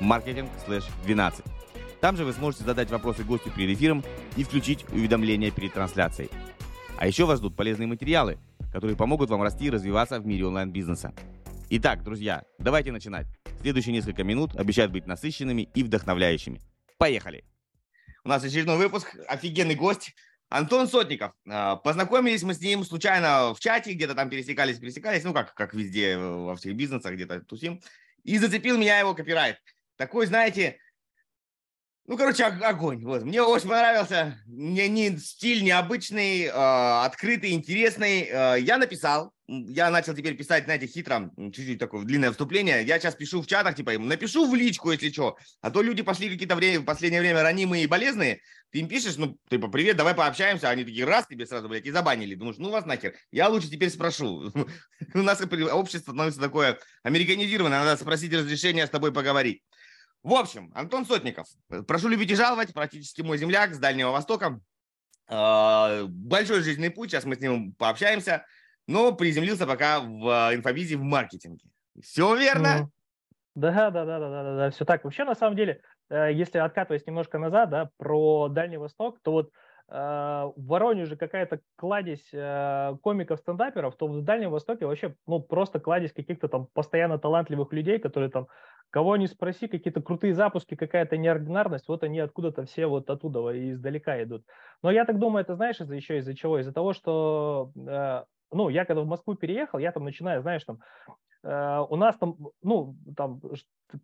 marketing/12. Там же вы сможете задать вопросы гостю перед эфиром и включить уведомления перед трансляцией. А еще вас ждут полезные материалы, которые помогут вам расти и развиваться в мире онлайн-бизнеса. Итак, друзья, давайте начинать. Следующие несколько минут обещают быть насыщенными и вдохновляющими. Поехали! У нас очередной выпуск, офигенный гость, Антон Сотников. Познакомились мы с ним случайно в чате, где-то там пересекались, пересекались, ну как, как везде во всех бизнесах, где-то тусим. И зацепил меня его копирайт. Такой, знаете, ну, короче, огонь. Вот. Мне очень понравился. Мне не стиль необычный, э, открытый, интересный. Э, я написал. Я начал теперь писать, знаете, хитро, чуть-чуть такое длинное вступление. Я сейчас пишу в чатах, типа, напишу в личку, если что. А то люди пошли какие-то время, в последнее время ранимые и болезные. Ты им пишешь, ну, типа, привет, давай пообщаемся. Они такие, раз, тебе сразу, блядь, и забанили. Думаешь, ну вас нахер. Я лучше теперь спрошу. У нас общество становится такое американизированное. Надо спросить разрешения с тобой поговорить. В общем, Антон Сотников. Прошу любить и жаловать. Практически мой земляк с Дальнего Востока. А, большой жизненный путь. Сейчас мы с ним пообщаемся. Но приземлился пока в инфобизе в маркетинге. Все верно? Да, да, да, да, да, да, да, все так. Вообще, на самом деле, э, если откатываясь немножко назад, да, про Дальний Восток, то вот э, в Воронеже какая-то кладезь э, комиков-стендаперов, то в Дальнем Востоке вообще, ну, просто кладезь каких-то там постоянно талантливых людей, которые там Кого не спроси, какие-то крутые запуски, какая-то неординарность, вот они откуда-то все вот оттуда и издалека идут. Но я так думаю, это знаешь из-за еще из-за чего? Из-за того, что, э, ну, я когда в Москву переехал, я там начинаю, знаешь, там, э, у нас там, ну, там,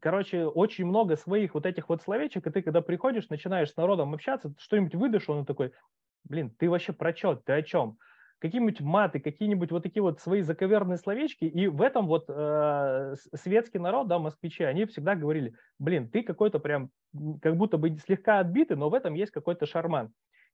короче, очень много своих вот этих вот словечек, и ты когда приходишь, начинаешь с народом общаться, что-нибудь выдашь, он такой, блин, ты вообще про что, ты о чем? какие-нибудь маты, какие-нибудь вот такие вот свои заковерные словечки. И в этом вот э, светский народ, да, москвичи, они всегда говорили, блин, ты какой-то прям как будто бы слегка отбитый, но в этом есть какой-то шарман.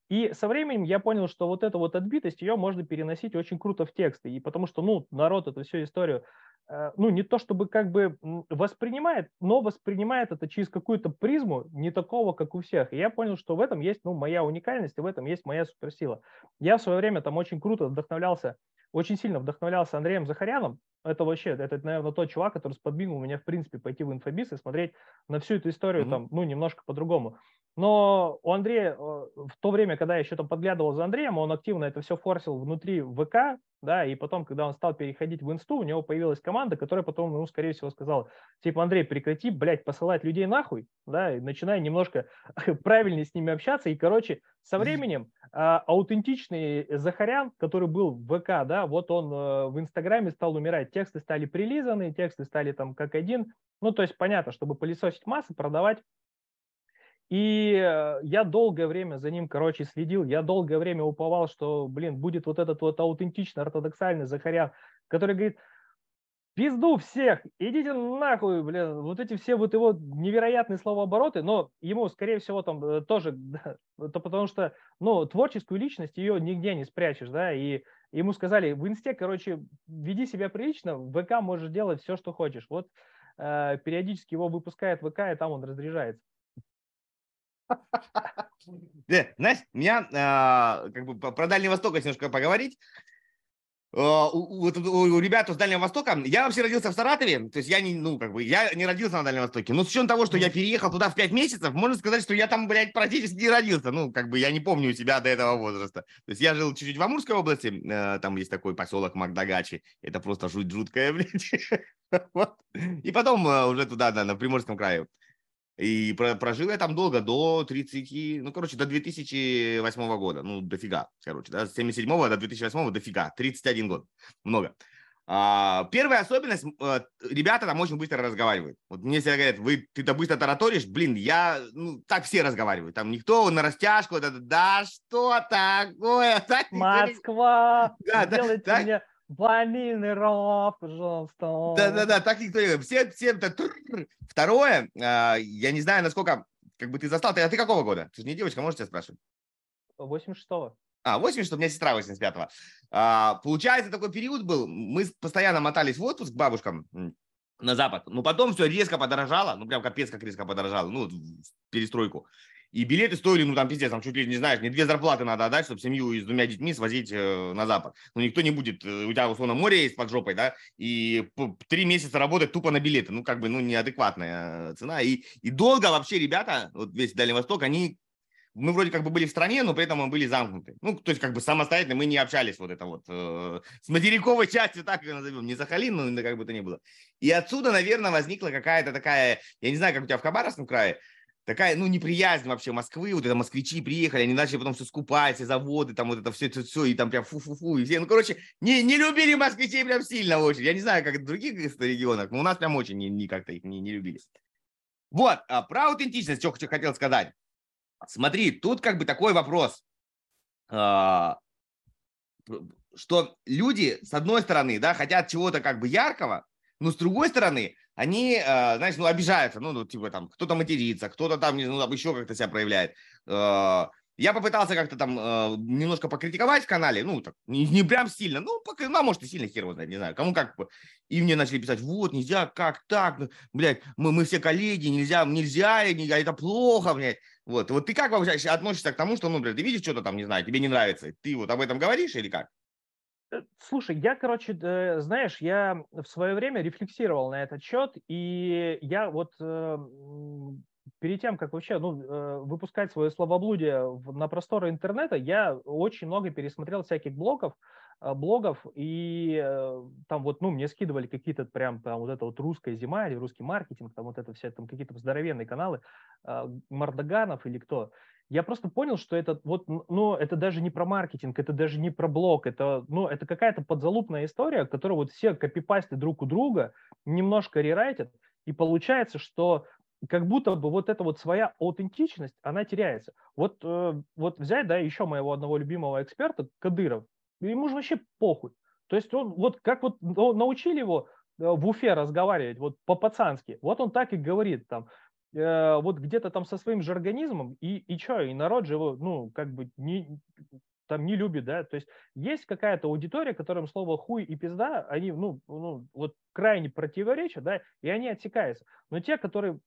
И со временем я понял, что вот эту вот отбитость, ее можно переносить очень круто в тексты. И потому что, ну, народ эту всю историю Э, ну, не то чтобы как бы воспринимает, но воспринимает это через какую-то призму, не такого, как у всех. И я понял, что в этом есть, ну, моя уникальность, и в этом есть моя суперсила. Я в свое время там очень круто вдохновлялся, очень сильно вдохновлялся Андреем Захаряном. Это вообще, это, наверное, тот чувак, который сподвинул меня, в принципе, пойти в инфобиз и смотреть на всю эту историю mm-hmm. там, ну, немножко по-другому. Но у Андрея э, в то время, когда я еще там подглядывал за Андреем, он активно это все форсил внутри ВК, да, и потом, когда он стал переходить в инсту, у него появилась команда, которая потом ему, скорее всего, сказала, типа, Андрей, прекрати, блядь, посылать людей нахуй, да, и начинай немножко правильнее с ними общаться, и, короче, со временем а, аутентичный Захарян, который был в ВК, да, вот он а, в Инстаграме стал умирать, тексты стали прилизаны, тексты стали там как один, ну, то есть понятно, чтобы пылесосить массы, продавать. И э, я долгое время за ним, короче, следил. Я долгое время уповал, что, блин, будет вот этот вот аутентичный, ортодоксальный Захарян, который говорит, пизду всех, идите нахуй, блин, вот эти все вот его невероятные словообороты, но ему, скорее всего, там э, тоже, это потому что, ну, творческую личность ее нигде не спрячешь, да, и ему сказали, в инсте, короче, веди себя прилично, в ВК можешь делать все, что хочешь. Вот э, периодически его выпускает ВК, и там он разряжается. Знаешь, меня а, как бы про Дальний Восток немножко поговорить. А, у, у, у ребят с Дальнего Востока, я вообще родился в Саратове, то есть я не, ну, как бы, я не родился на Дальнем Востоке, но с учетом того, что я переехал туда в 5 месяцев, можно сказать, что я там, блядь, практически не родился, ну, как бы, я не помню себя до этого возраста. То есть я жил чуть-чуть в Амурской области, э, там есть такой поселок Магдагачи, это просто жуть жуткая, блядь. вот. И потом э, уже туда, да, на Приморском крае. И прожил я там долго, до 30, ну, короче, до 2008 года. Ну, дофига, короче, да, с 77 до 2008 дофига, 31 год, много. А, первая особенность, э, ребята там очень быстро разговаривают. Вот мне всегда говорят, вы, ты-то быстро тараторишь, блин, я, ну, так все разговаривают. Там никто на растяжку, да, да что такое? Так, Москва, да, делайте да, мне Ванильный ров, пожалуйста. Да-да-да, так никто не Все, все это... Второе, а, я не знаю, насколько как бы ты застал. Ты, а ты какого года? Ты же не девочка, можешь тебя спрашивать? 86-го. А, 80, у меня сестра 85-го. А, получается, такой период был, мы постоянно мотались в отпуск к бабушкам на запад, но потом все резко подорожало, ну прям капец как резко подорожало, ну, перестройку. И билеты стоили, ну там пиздец, там чуть ли не знаешь, не две зарплаты надо отдать, чтобы семью с двумя детьми свозить э, на запад. Ну никто не будет, э, у тебя условно море есть под жопой, да, и три месяца работать тупо на билеты, ну как бы, ну неадекватная э, цена. И, и долго вообще ребята, вот весь Дальний Восток, они мы вроде как бы были в стране, но при этом мы были замкнуты. Ну, то есть как бы самостоятельно мы не общались вот это вот э, с материковой частью, так ее назовем, не Сахалин, но как бы то ни было. И отсюда, наверное, возникла какая-то такая, я не знаю, как у тебя в Хабаровском крае, такая, ну, неприязнь вообще Москвы, вот это москвичи приехали, они начали потом все скупать, все заводы, там вот это все, все, все, и там прям фу-фу-фу, и все, ну, короче, не, не любили москвичей прям сильно очень. Я не знаю, как в других регионах, но у нас прям очень не, не как-то их не, не любили. Вот, а про аутентичность, что хотел сказать. Смотри, тут как бы такой вопрос, а, что люди, с одной стороны, да, хотят чего-то как бы яркого, но с другой стороны, они, а, знаешь, ну, обижаются, ну, ну типа там, кто-то матерится, кто-то там, знаю, там еще как-то себя проявляет. А, я попытался как-то там э, немножко покритиковать в канале, ну, так, не, не прям сильно, ну, пока, ну, а может, и сильно хер знает, не знаю, кому как. И мне начали писать, вот, нельзя, как так, ну, блядь, мы, мы все коллеги, нельзя, нельзя, нельзя, это плохо, блядь. Вот, вот ты как вообще относишься к тому, что, ну, блядь, ты видишь что-то там, не знаю, тебе не нравится, ты вот об этом говоришь или как? Э, слушай, я, короче, знаешь, я в свое время рефлексировал на этот счет, и я вот э, перед тем, как вообще ну, э, выпускать свое словоблудие на просторы интернета, я очень много пересмотрел всяких блогов, блогов, и там вот, ну, мне скидывали какие-то прям там вот это вот русская зима или русский маркетинг, там вот это все, там какие-то здоровенные каналы, Мардаганов или кто. Я просто понял, что это вот, ну, это даже не про маркетинг, это даже не про блог, это, ну, это какая-то подзалупная история, которую вот все копипастят друг у друга, немножко рерайтят, и получается, что как будто бы вот эта вот своя аутентичность, она теряется. Вот, э, вот взять, да, еще моего одного любимого эксперта, Кадыров, ему же вообще похуй. То есть он, вот как вот научили его э, в Уфе разговаривать вот по-пацански, вот он так и говорит там, э, вот где-то там со своим же организмом, и, и что, и народ же его, ну, как бы не, там не любит, да, то есть есть какая-то аудитория, которым слово хуй и пизда, они, ну, ну, вот крайне противоречат, да, и они отсекаются. Но те, которые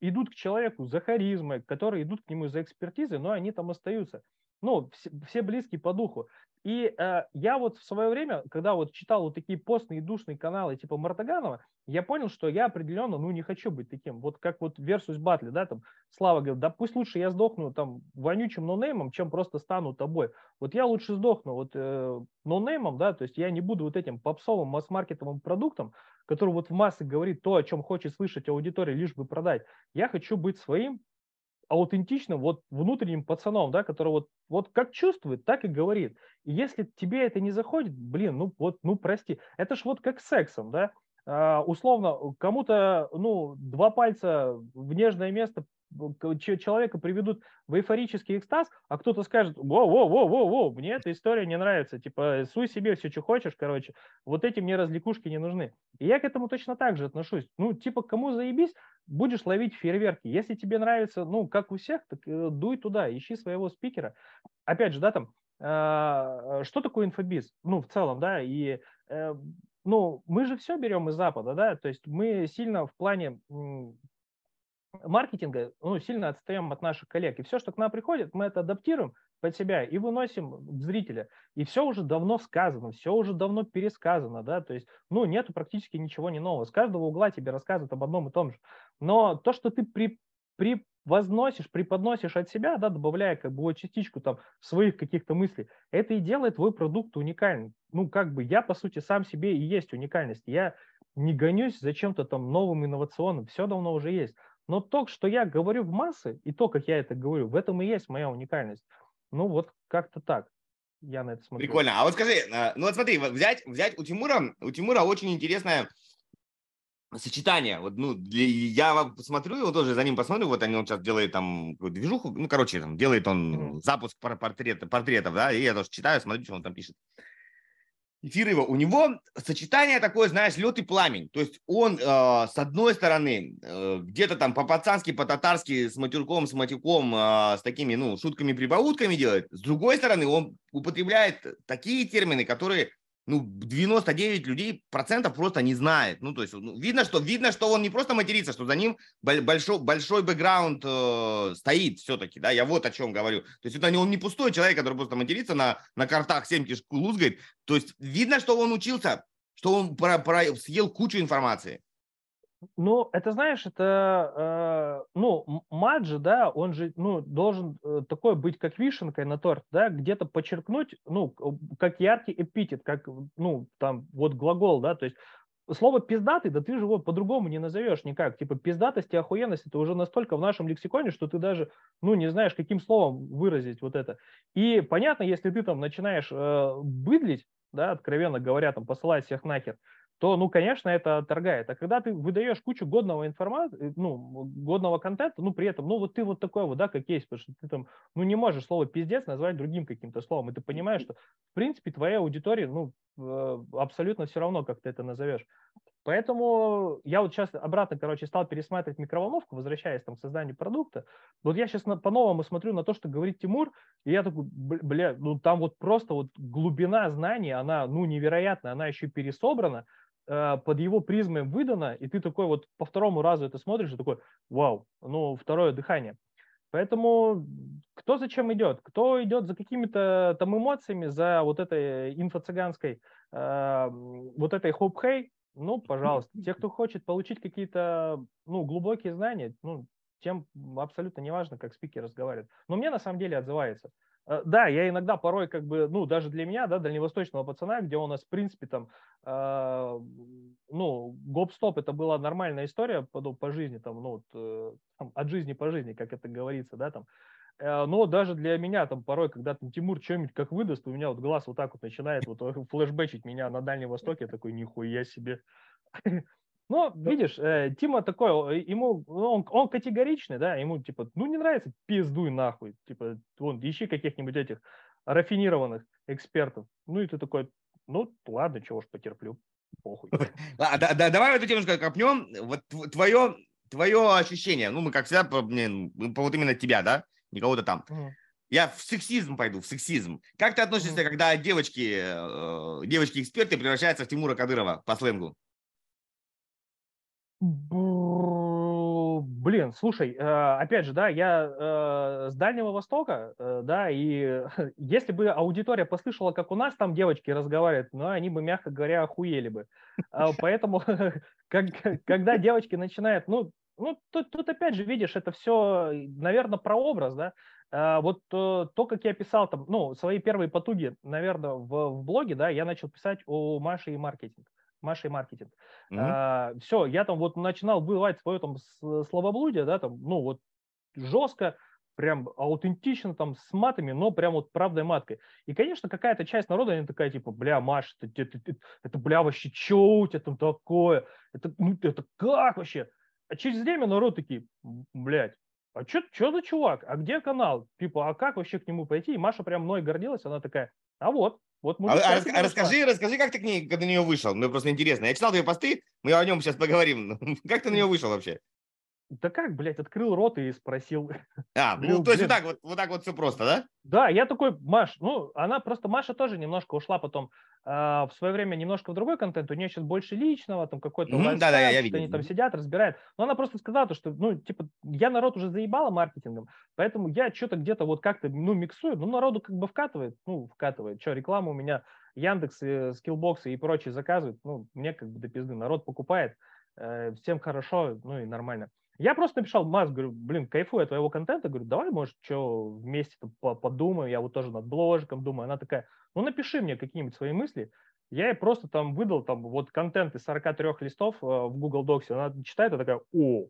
идут к человеку за харизмой, которые идут к нему за экспертизой, но они там остаются. Ну, все, все близкие по духу. И э, я вот в свое время, когда вот читал вот такие постные душные каналы типа Мартаганова, я понял, что я определенно, ну, не хочу быть таким. Вот как вот versus батли, да, там Слава говорит, да пусть лучше я сдохну там вонючим нонеймом, чем просто стану тобой. Вот я лучше сдохну вот э, нонеймом, да, то есть я не буду вот этим попсовым масс-маркетовым продуктом, который вот в массы говорит то, о чем хочет слышать аудитория, лишь бы продать. Я хочу быть своим, аутентичным, вот внутренним пацаном, да, который вот, вот как чувствует, так и говорит. И если тебе это не заходит, блин, ну вот, ну прости. Это ж вот как с сексом, да. А, условно, кому-то, ну, два пальца в нежное место человека приведут в эйфорический экстаз, а кто-то скажет, во-во-во-во-во, мне эта история не нравится, типа, суй себе все, что хочешь, короче, вот эти мне развлекушки не нужны. И я к этому точно так же отношусь. Ну, типа, кому заебись, будешь ловить фейерверки. Если тебе нравится, ну, как у всех, так э, дуй туда, ищи своего спикера. Опять же, да, там, э, что такое инфобиз? Ну, в целом, да, и э, ну, мы же все берем из Запада, да, то есть мы сильно в плане маркетинга ну, сильно отстаем от наших коллег. И все, что к нам приходит, мы это адаптируем под себя и выносим зрителя. И все уже давно сказано, все уже давно пересказано, да, то есть, ну, нету практически ничего не нового. С каждого угла тебе рассказывают об одном и том же. Но то, что ты при, при возносишь, преподносишь от себя, да, добавляя как бы вот частичку там своих каких-то мыслей, это и делает твой продукт уникальным. Ну, как бы я, по сути, сам себе и есть уникальность. Я не гонюсь за чем-то там новым, инновационным, все давно уже есть. Но то, что я говорю в массы, и то, как я это говорю, в этом и есть моя уникальность. Ну, вот как-то так я на это смотрю. Прикольно. А вот скажи, э, ну вот смотри, взять, взять у Тимура, у Тимура очень интересное сочетание. Вот, ну, для, я посмотрю его тоже, за ним посмотрю, вот они, он сейчас делает там движуху, ну, короче, там, делает он mm-hmm. запуск портрета, портретов, да, и я тоже читаю, смотрю, что он там пишет. Эфирова, у него сочетание такое, знаешь, лед и пламень. То есть он, э, с одной стороны, э, где-то там по-пацански, по-татарски, с матюрком, с матюком, э, с такими, ну, шутками-прибаутками делает. С другой стороны, он употребляет такие термины, которые ну, 99 людей, процентов просто не знает. Ну, то есть, ну, видно, что, видно, что он не просто матерится, что за ним большой, большой бэкграунд э, стоит все-таки, да, я вот о чем говорю. То есть, это он не пустой человек, который просто матерится на, на картах 7 кишку лузгает. То есть, видно, что он учился, что он про, про, съел кучу информации. Ну, это знаешь, это, э, ну, Маджи, да, он же, ну, должен э, такой быть, как вишенкой на торт, да, где-то подчеркнуть, ну, как яркий эпитет, как, ну, там, вот глагол, да, то есть слово пиздатый, да ты же его по-другому не назовешь никак. Типа пиздатость и охуенность это уже настолько в нашем лексиконе, что ты даже, ну, не знаешь, каким словом выразить вот это. И понятно, если ты там начинаешь э, быдлить, да, откровенно говоря, там, посылать всех нахер, то, ну, конечно, это торгает. А когда ты выдаешь кучу годного информации, ну, годного контента, ну, при этом, ну, вот ты вот такой вот, да, как есть, потому что ты там, ну, не можешь слово пиздец назвать другим каким-то словом, и ты понимаешь, что, в принципе, твоя аудитория, ну, э, абсолютно все равно, как ты это назовешь. Поэтому я вот сейчас обратно, короче, стал пересматривать микроволновку, возвращаясь там к созданию продукта. Вот я сейчас по-новому смотрю на то, что говорит Тимур, и я такой, бля, ну там вот просто вот глубина знаний, она, ну, невероятная, она еще пересобрана, Э, под его призмой выдано, и ты такой вот по второму разу это смотришь и такой, вау, ну, второе дыхание. Поэтому кто зачем идет? Кто идет за какими-то там эмоциями, за вот этой инфо-цыганской, э, вот этой хоп-хей, ну, пожалуйста. Те, кто хочет получить какие-то, ну, глубокие знания, ну, тем абсолютно неважно, как спикер разговаривает. Но мне на самом деле отзывается. Э, да, я иногда порой как бы, ну, даже для меня, да, дальневосточного пацана, где у нас, в принципе, там, э, ну, гоп-стоп, это была нормальная история по, по жизни, там, ну, вот, э, там, от жизни по жизни, как это говорится, да, там. Э, но даже для меня, там, порой, когда там Тимур что-нибудь как выдаст, у меня вот глаз вот так вот начинает вот флешбэчить меня на Дальнем Востоке, я такой, нихуя себе. Ну, видишь, э, Тима такой, ему, ну, он, он категоричный, да, ему типа, ну не нравится, пиздуй нахуй, типа, вон, ищи каких-нибудь этих рафинированных экспертов. Ну и ты такой, ну ладно, чего ж потерплю, похуй. А, да, да, давай эту тему копнем. Вот твое, твое ощущение, ну мы как всегда, по, вот именно тебя, да, не кого-то там. Угу. Я в сексизм пойду, в сексизм. Как ты относишься, когда девочки, э, девочки-эксперты превращаются в Тимура Кадырова по сленгу? Блин, слушай, опять же, да, я с Дальнего Востока, да, и если бы аудитория послышала, как у нас там девочки разговаривают, ну, они бы, мягко говоря, охуели бы. Поэтому, когда девочки начинают, ну, ну тут, тут опять же, видишь, это все, наверное, про образ, да. Вот то, как я писал там, ну, свои первые потуги, наверное, в, в блоге, да, я начал писать о Маше и маркетинг. Машей маркетинг. Mm-hmm. А, все, я там вот начинал бывать свое там словоблудие, да, там, ну вот жестко, прям аутентично там с матами, но прям вот правдой маткой. И, конечно, какая-то часть народа, они такая, типа, бля, Маш, это, это, это, это бля, вообще, что у тебя там такое? Это, ну, это как вообще? А через время народ такие, блядь, а что что за чувак? А где канал? Типа, а как вообще к нему пойти? И Маша прям мной гордилась, она такая, а вот, вот а, а, а расскажи, расскажи, как ты к ней, когда на нее вышел. Мне просто интересно. Я читал твои посты, мы о нем сейчас поговорим. как ты на нее вышел вообще? Да как, блядь, открыл рот и спросил. А, ну, то есть вот так вот, вот так вот все просто, да? Да, я такой, Маш, ну, она просто, Маша тоже немножко ушла потом э, в свое время немножко в другой контент, у нее сейчас больше личного, там какой-то mm-hmm, да, да, я, я видел. они там сидят, разбирают. Но она просто сказала, то, что, ну, типа, я народ уже заебала маркетингом, поэтому я что-то где-то вот как-то, ну, миксую, ну, народу как бы вкатывает, ну, вкатывает. Что, реклама у меня Яндекс, Скиллбоксы и прочие заказывают, ну, мне как бы до пизды, народ покупает, э, всем хорошо, ну, и нормально. Я просто написал Мас, говорю, блин, кайфую от твоего контента, говорю, давай, может, что вместе подумаем, я вот тоже над бложиком думаю. Она такая, ну напиши мне какие-нибудь свои мысли. Я ей просто там выдал там вот контент из 43 листов э, в Google Docs, она читает и такая, о,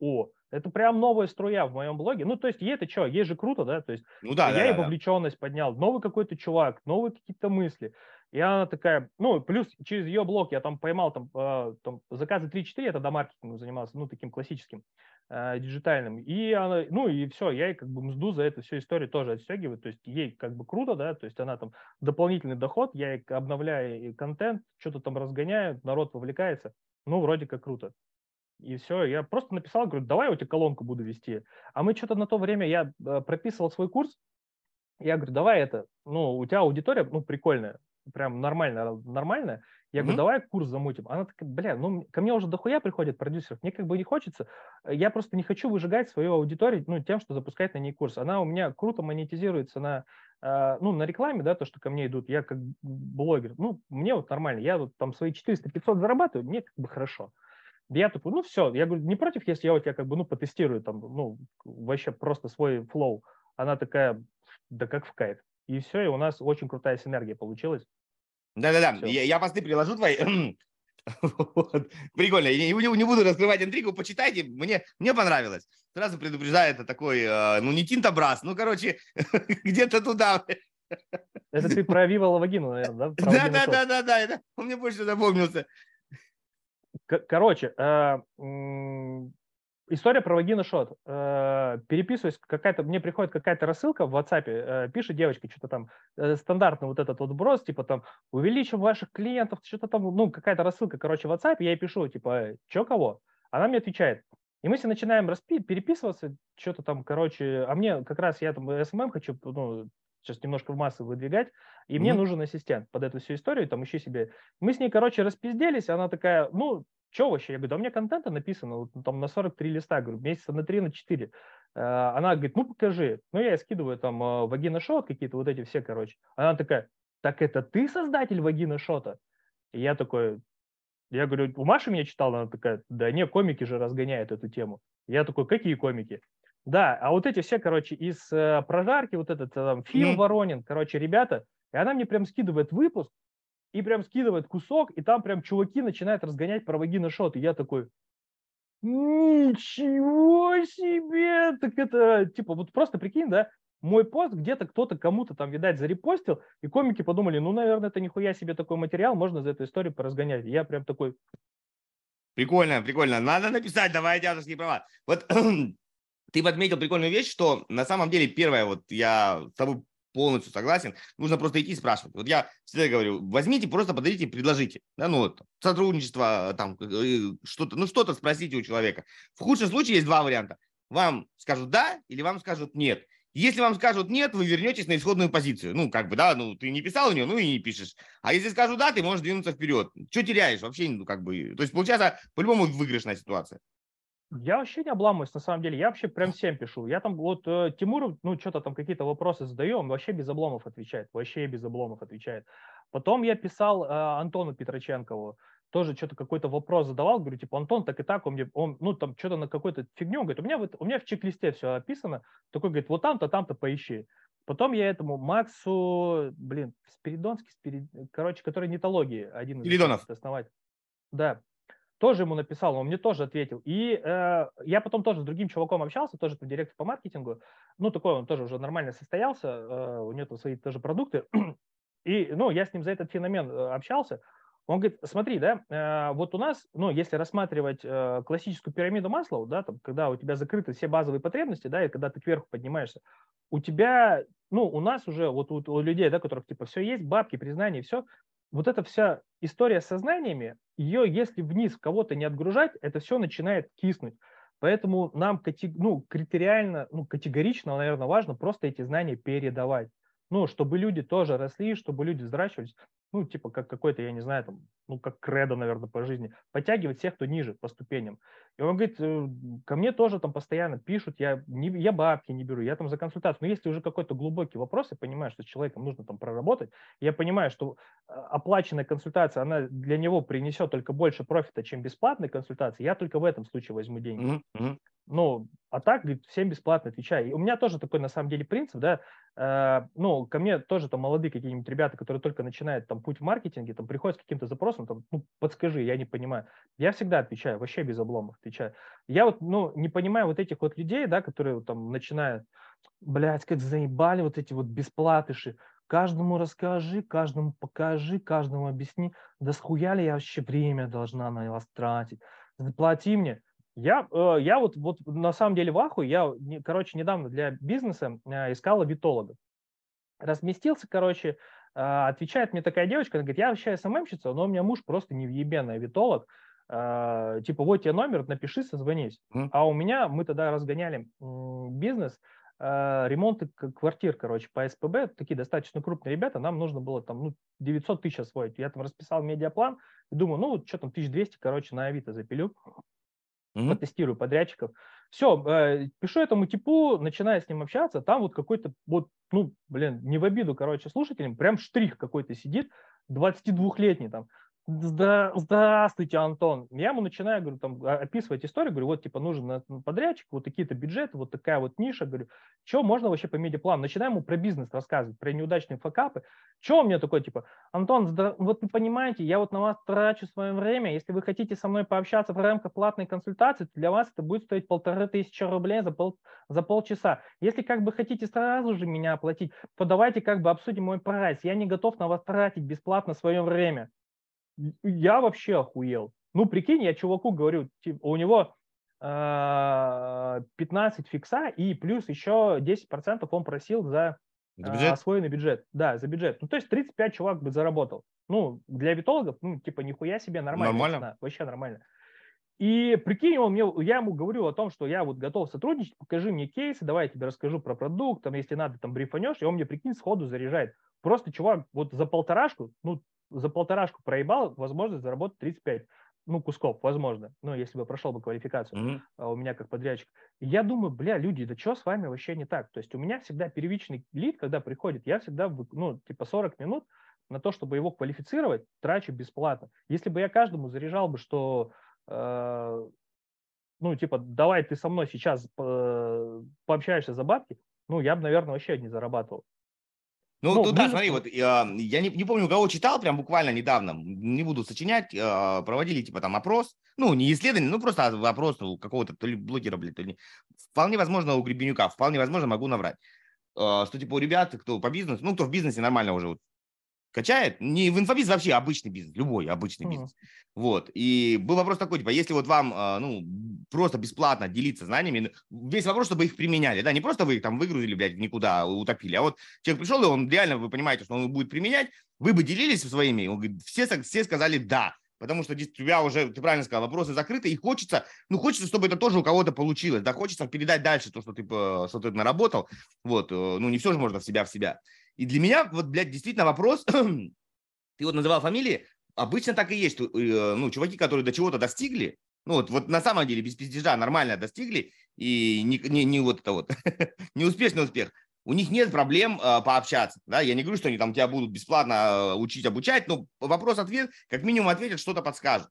о, это прям новая струя в моем блоге. Ну, то есть, ей это что, ей же круто, да? То есть, ну, да, я да, и да, вовлеченность да. поднял, новый какой-то чувак, новые какие-то мысли. И она такая, ну, плюс через ее блог я там поймал там, э, там заказы 3-4, я тогда маркетингом занимался, ну, таким классическим, э, диджитальным. И она, ну, и все, я ей как бы мзду за эту всю историю тоже отстегиваю, то есть ей как бы круто, да, то есть она там дополнительный доход, я ей обновляю контент, что-то там разгоняю, народ вовлекается, ну, вроде как круто. И все, я просто написал, говорю, давай я у тебя колонку буду вести. А мы что-то на то время, я э, прописывал свой курс, я говорю, давай это, ну, у тебя аудитория, ну, прикольная, прям нормально, нормальная. Я mm-hmm. говорю, давай курс замутим. Она такая, бля, ну, ко мне уже дохуя приходят продюсеров, мне как бы не хочется. Я просто не хочу выжигать свою аудиторию, ну, тем, что запускать на ней курс. Она у меня круто монетизируется на, э, ну, на рекламе, да, то, что ко мне идут. Я как блогер, ну, мне вот нормально. Я вот там свои 400-500 зарабатываю, мне как бы хорошо. Я такой, ну все, я говорю, не против, если я у тебя как бы, ну, потестирую там, ну, вообще просто свой флоу. Она такая, да как в кайф. И все, и у нас очень крутая синергия получилась. Да-да-да, я, я посты приложу твои. вот. Прикольно, я не, не буду раскрывать интригу, почитайте, мне, мне понравилось. Сразу предупреждаю, это такой, э, ну не Тинтобрас, ну короче, где-то туда. Это ты про Вива Лавагину, наверное, да? Да-да-да-да, это он мне больше запомнился. Короче, э, история про вагина шот. Э, переписываюсь, какая-то, мне приходит какая-то рассылка в WhatsApp, э, пишет девочка, что-то там, стандартный вот этот вот брос, типа там, увеличим ваших клиентов, что-то там, ну, какая-то рассылка, короче, в WhatsApp, я ей пишу, типа, что кого? Она мне отвечает. И мы все начинаем распи- переписываться, что-то там, короче, а мне как раз, я там SMM хочу, ну, сейчас немножко в массы выдвигать, и mm-hmm. мне нужен ассистент под эту всю историю, там ищи себе. Мы с ней, короче, распизделись, она такая, ну, что вообще? Я говорю, да у меня контента написано вот, там на 43 листа, говорю, месяца на 3, на 4. Э, она говорит, ну покажи. Ну я скидываю там э, вагина шот, какие-то вот эти все, короче. Она такая, так это ты создатель вагина шота? И я такой, я говорю, у Маши меня читал, она такая, да не, комики же разгоняют эту тему. Я такой, какие комики? Да, а вот эти все, короче, из э, прожарки, вот этот там, фильм mm. Воронин, короче, ребята, и она мне прям скидывает выпуск, и прям скидывает кусок, и там прям чуваки начинают разгонять про вагина шот. И я такой, ничего себе! Так это, типа, вот просто прикинь, да, мой пост где-то кто-то кому-то там, видать, зарепостил, и комики подумали, ну, наверное, это нихуя себе такой материал, можно за эту историю поразгонять. И я прям такой... Прикольно, прикольно. Надо написать, давай авторские права. Вот ты подметил прикольную вещь, что на самом деле первое, вот я с тобой полностью согласен. Нужно просто идти и спрашивать. Вот я всегда говорю, возьмите, просто подойдите, предложите. Да, ну, вот, сотрудничество, там, э, что-то, ну, что-то спросите у человека. В худшем случае есть два варианта. Вам скажут да или вам скажут нет. Если вам скажут нет, вы вернетесь на исходную позицию. Ну, как бы, да, ну, ты не писал у нее, ну и не пишешь. А если скажут да, ты можешь двинуться вперед. Что теряешь? Вообще, ну, как бы, то есть, получается, по-любому выигрышная ситуация. Я вообще не обламываюсь, на самом деле. Я вообще прям всем пишу. Я там вот э, Тимуру, ну, что-то там какие-то вопросы задаю, он вообще без обломов отвечает. Вообще без обломов отвечает. Потом я писал э, Антону Петроченкову, тоже что-то какой-то вопрос задавал, говорю, типа, Антон, так и так, он мне, он, ну, там, что-то на какой-то фигню, он говорит, у меня, вот, у меня в чек-листе все описано, такой, говорит, вот там-то, там-то поищи. Потом я этому Максу, блин, Спиридонский, Спирид... короче, который нетологии, один из Спиридонов. основателей. Да, тоже ему написал, он мне тоже ответил. И э, я потом тоже с другим чуваком общался, тоже по директор по маркетингу. Ну, такой он тоже уже нормально состоялся, э, у него там свои тоже продукты. И, ну, я с ним за этот феномен э, общался. Он говорит, смотри, да, э, вот у нас, ну, если рассматривать э, классическую пирамиду Маслоу, да, там, когда у тебя закрыты все базовые потребности, да, и когда ты кверху поднимаешься, у тебя, ну, у нас уже, вот у, у людей, да, которых, типа, все есть, бабки, признание, все, вот эта вся история с сознаниями, ее, если вниз кого-то не отгружать, это все начинает киснуть. Поэтому нам ну, критериально, ну, категорично, наверное, важно просто эти знания передавать. Ну, чтобы люди тоже росли, чтобы люди взращивались ну, типа, как какой-то, я не знаю, там, ну, как кредо, наверное, по жизни, подтягивать всех, кто ниже по ступеням. И он говорит, э, ко мне тоже там постоянно пишут, я, не, я бабки не беру, я там за консультацию. Но если уже какой-то глубокий вопрос, я понимаю, что с человеком нужно там проработать, я понимаю, что а, оплаченная консультация, она для него принесет только больше профита, чем бесплатная консультация, я только в этом случае возьму деньги. Mm-hmm. Ну, а так, говорит, всем бесплатно отвечаю. И у меня тоже такой, на самом деле, принцип, да, э, ну, ко мне тоже там молодые какие-нибудь ребята, которые только начинают там путь в маркетинге, там приходят с каким-то запросом, там, ну, подскажи, я не понимаю. Я всегда отвечаю, вообще без обломов отвечаю. Я вот, ну, не понимаю вот этих вот людей, да, которые там начинают, блядь, как заебали вот эти вот бесплатыши, каждому расскажи, каждому покажи, каждому объясни. Да схуя ли я вообще время должна на вас тратить? Заплати мне. Я, э, я вот, вот на самом деле в аху, я, короче, недавно для бизнеса э, искал авитолога. Разместился, короче, э, отвечает мне такая девочка, она говорит, я вообще СММщица, но у меня муж просто невъебенный авитолог, типа, вот тебе номер, напиши, созвонись. Mm. А у меня, мы тогда разгоняли бизнес, ремонты квартир, короче, по СПБ, такие достаточно крупные ребята, нам нужно было там ну, 900 тысяч освоить. Я там расписал медиаплан и думаю, ну, что там, 1200, короче, на Авито запилю mm-hmm. потестирую подрядчиков. Все, э, пишу этому типу, начинаю с ним общаться, там вот какой-то, вот, ну, блин, не в обиду, короче, слушателям, прям штрих какой-то сидит, 22-летний там, Зда, здравствуйте, Антон. Я ему начинаю, говорю, там, описывать историю, говорю, вот, типа, нужен подрядчик, вот такие-то бюджеты, вот такая вот ниша, говорю, что можно вообще по медиаплану? Начинаем ему про бизнес рассказывать, про неудачные факапы. Что у меня такой, типа, Антон, здра... вот вы понимаете, я вот на вас трачу свое время, если вы хотите со мной пообщаться в рамках платной консультации, то для вас это будет стоить полторы тысячи рублей за, пол... за полчаса. Если как бы хотите сразу же меня оплатить, то давайте как бы обсудим мой прайс. Я не готов на вас тратить бесплатно свое время я вообще охуел. Ну, прикинь, я чуваку говорю, типа, у него э, 15 фикса и плюс еще 10% он просил за, за бюджет? освоенный бюджет. Да, за бюджет. Ну, то есть 35 чувак бы заработал. Ну, для витологов, ну, типа, нихуя себе нормально. Нормально? Да, вообще нормально. И прикинь, он мне, я ему говорю о том, что я вот готов сотрудничать, покажи мне кейсы, давай я тебе расскажу про продукт, там, если надо, там, брифанешь, и он мне, прикинь, сходу заряжает. Просто чувак вот за полторашку, ну, за полторашку проебал, возможность заработать 35 ну, кусков, возможно, ну, если бы прошел бы квалификацию mm-hmm. у меня как подрядчик. я думаю, бля, люди, да что с вами вообще не так? То есть у меня всегда первичный лид, когда приходит, я всегда, ну, типа 40 минут на то, чтобы его квалифицировать, трачу бесплатно. Если бы я каждому заряжал бы, что, э, ну, типа, давай ты со мной сейчас э, пообщаешься за бабки, ну, я бы, наверное, вообще не зарабатывал. Ну, ну тут, да, смотри, вот я, я не, не помню, у кого читал, прям буквально недавно, не буду сочинять, э, проводили типа там опрос, ну, не исследование, ну, просто вопрос у какого-то то ли блогера, блин, то ли... Вполне возможно, у Гребенюка, вполне возможно, могу наврать. Что типа у ребят, кто по бизнесу, ну, кто в бизнесе нормально уже вот качает. Не в инфобиз вообще обычный бизнес, любой обычный бизнес. Mm. Вот. И был вопрос такой, типа, если вот вам, а, ну, просто бесплатно делиться знаниями, весь вопрос, чтобы их применяли, да, не просто вы их там выгрузили, блядь, никуда утопили, а вот человек пришел, и он реально, вы понимаете, что он будет применять, вы бы делились своими, он говорит, все, все сказали «да», потому что у тебя уже, ты правильно сказал, вопросы закрыты, и хочется, ну, хочется, чтобы это тоже у кого-то получилось, да, хочется передать дальше то, что ты, что ты наработал, вот, э, ну, не все же можно в себя в себя. И для меня, вот, блядь, действительно вопрос, ты вот называл фамилии, обычно так и есть, что, э, ну, чуваки, которые до чего-то достигли, ну, вот, вот на самом деле без пиздежа нормально достигли, и не, не, не вот это вот, неуспешный успех, у них нет проблем э, пообщаться, да, я не говорю, что они там тебя будут бесплатно э, учить, обучать, но вопрос-ответ, как минимум ответят, что-то подскажут.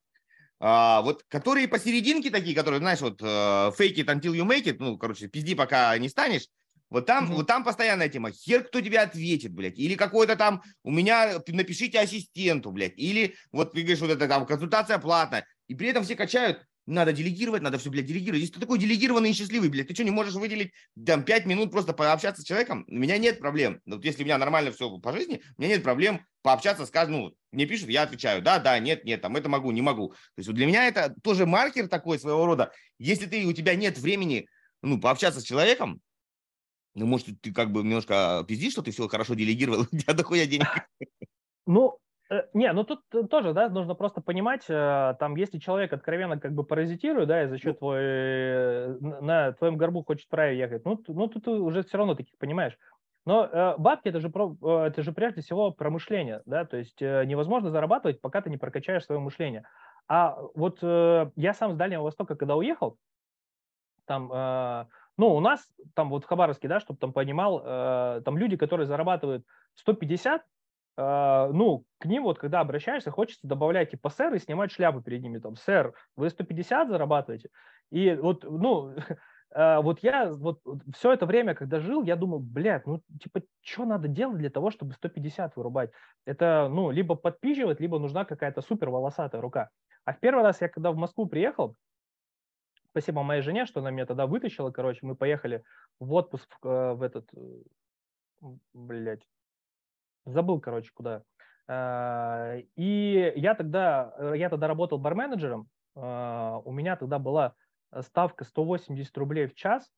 А, вот, которые посерединке такие, которые, знаешь, вот, uh, fake it until you make it, ну, короче, пизди, пока не станешь, вот там, mm-hmm. вот там постоянная тема. Хер кто тебе ответит, блядь. Или какой-то там, у меня, напишите ассистенту, блядь. Или вот ты говоришь, вот это там консультация платная. И при этом все качают, надо делегировать, надо все, блядь, делегировать. Если ты такой делегированный и счастливый, блядь, ты что, не можешь выделить там 5 минут просто пообщаться с человеком? У меня нет проблем. Вот если у меня нормально все по жизни, у меня нет проблем пообщаться с каждым, ну, мне пишут, я отвечаю, да, да, нет, нет, там, это могу, не могу. То есть вот для меня это тоже маркер такой своего рода. Если ты, у тебя нет времени, ну, пообщаться с человеком, ну, может, ты как бы немножко пиздишь, что ты все хорошо делегировал, у тебя дохуя денег. Ну, э, не, ну тут тоже, да, нужно просто понимать, э, там, если человек откровенно как бы паразитирует, да, и за счет ну. твой, э, на твоем горбу хочет вправе ехать, ну, ну тут ты уже все равно таких понимаешь. Но э, бабки это же, про, это же прежде всего промышление, да, то есть э, невозможно зарабатывать, пока ты не прокачаешь свое мышление. А вот э, я сам с Дальнего Востока, когда уехал, там э, ну, у нас там вот в Хабаровске, да, чтобы там понимал, э, там люди, которые зарабатывают 150, э, ну, к ним вот, когда обращаешься, хочется добавлять типа сэр и снимать шляпу перед ними, там, сэр, вы 150 зарабатываете? И вот, ну, э, вот я вот все это время, когда жил, я думал, блядь, ну, типа, что надо делать для того, чтобы 150 вырубать? Это, ну, либо подпизживать, либо нужна какая-то супер волосатая рука. А в первый раз я, когда в Москву приехал, спасибо моей жене, что она меня тогда вытащила, короче, мы поехали в отпуск в, э, в этот, блядь, Забыл, короче, куда. А, и я тогда, э, я тогда работал барменеджером. У меня тогда была ставка 180 рублей в час.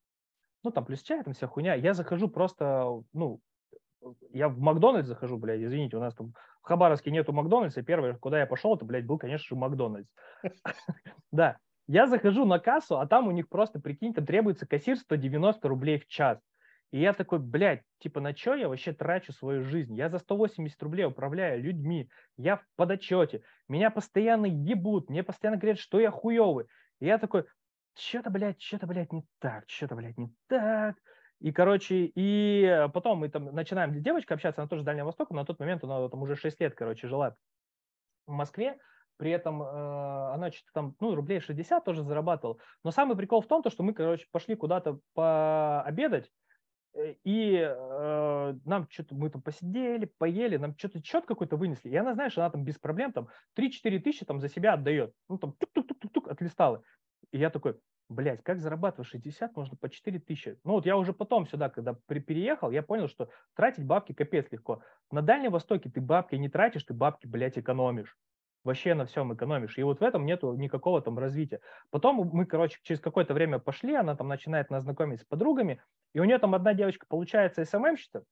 Ну, там плюс чай, там вся хуйня. Я захожу просто, ну, я в Макдональдс захожу, блядь, извините, у нас там в Хабаровске нету Макдональдса. Первое, куда я пошел, это, блядь, был, конечно же, Макдональдс. Да, я захожу на кассу, а там у них просто, прикинь, там требуется кассир 190 рублей в час. И я такой, блядь, типа на что я вообще трачу свою жизнь? Я за 180 рублей управляю людьми, я в подотчете, меня постоянно ебут, мне постоянно говорят, что я хуёвый. И я такой, что-то, блядь, что-то, блядь, не так, что-то, блядь, не так. И, короче, и потом мы там начинаем с девочкой общаться, она тоже с Дальнего Востока, на тот момент она там уже 6 лет, короче, жила в Москве, при этом э, она что-то там, ну, рублей 60 тоже зарабатывала. Но самый прикол в том, то, что мы, короче, пошли куда-то пообедать, э, и э, нам что-то, мы там посидели, поели, нам что-то счет какой-то вынесли. И она, знаешь, она там без проблем там 3-4 тысячи там за себя отдает. Ну, там тук-тук-тук-тук отлистала. И я такой, блядь, как зарабатывать 60 можно по 4 тысячи? Ну вот я уже потом сюда, когда при, переехал, я понял, что тратить бабки капец легко. На Дальнем Востоке ты бабки не тратишь, ты бабки, блядь, экономишь. Вообще на всем экономишь. И вот в этом нету никакого там развития. Потом мы, короче, через какое-то время пошли, она там начинает нас знакомить с подругами, и у нее там одна девочка получается SMM щица.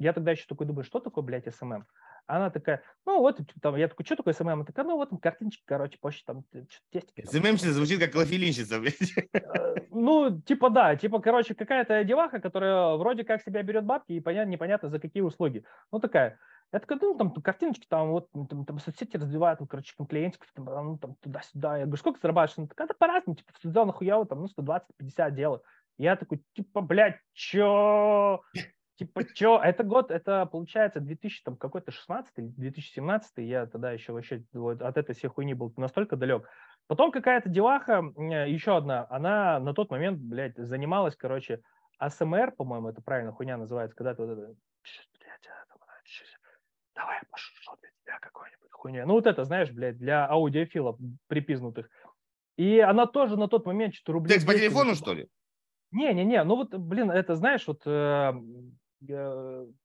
Я тогда еще такой думаю, что такое, блядь, SMM? Она такая, ну вот, там, я такой, что такое SMM? Она такая, ну вот там картиночки, короче, позже там тестики. СММщица звучит как клофелинщица, блядь. Э, ну, типа да, типа, короче, какая-то деваха, которая вроде как себя берет бабки и понятно, непонятно за какие услуги. Ну, такая, я такой, ну, там, картиночки, там, вот, там, там соцсети развивают, там, короче, там, клиентиков, там, ну, там, туда-сюда. Я говорю, сколько зарабатываешь? Она такая, да по-разному, типа, в сезон нахуя, там, ну, 120-50 делаю. Я такой, типа, блядь, чё? Типа, что? Это год, это получается 2000, там, какой-то 16 или 2017, я тогда еще вообще вот, от этой всей хуйни был настолько далек. Потом какая-то деваха, еще одна, она на тот момент, блядь, занималась, короче, АСМР, по-моему, это правильно хуйня называется, когда ты вот это, блядь, давай я пошу для тебя какой-нибудь хуйня. Ну, вот это, знаешь, блядь, для аудиофилов припизнутых. И она тоже на тот момент что-то рублей... Текст по телефону, что ли? Не-не-не, ну вот, блин, это, знаешь, вот э,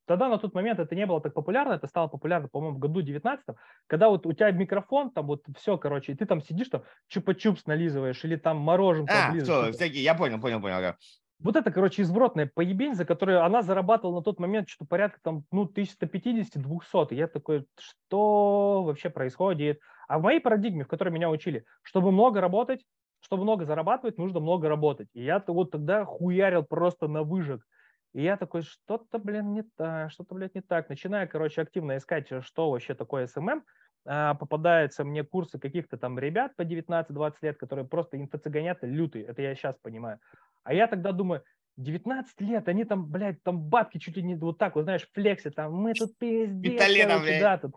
тогда на тот момент это не было так популярно, это стало популярно, по-моему, в году 19 когда вот у тебя микрофон, там вот все, короче, и ты там сидишь, там чупа-чупс нализываешь или там мороженку а, все, всякие, я понял, понял, понял. Вот это, короче, извратная поебень, за которую она зарабатывала на тот момент что-то порядка там, ну, 1150-200. И я такой, что вообще происходит? А в моей парадигме, в которой меня учили, чтобы много работать, чтобы много зарабатывать, нужно много работать. И я вот тогда хуярил просто на выжиг. И я такой, что-то, блин, не так, что-то, блядь, не так. Начинаю, короче, активно искать, что вообще такое SMM. А, попадаются мне курсы каких-то там ребят по 19-20 лет, которые просто инфо-цыганята лютые. Это я сейчас понимаю. А я тогда думаю, 19 лет, они там, блядь, там бабки чуть ли не вот так, вот знаешь, флекси, там, мы тут пиздец, Виталина, блядь. Да, тут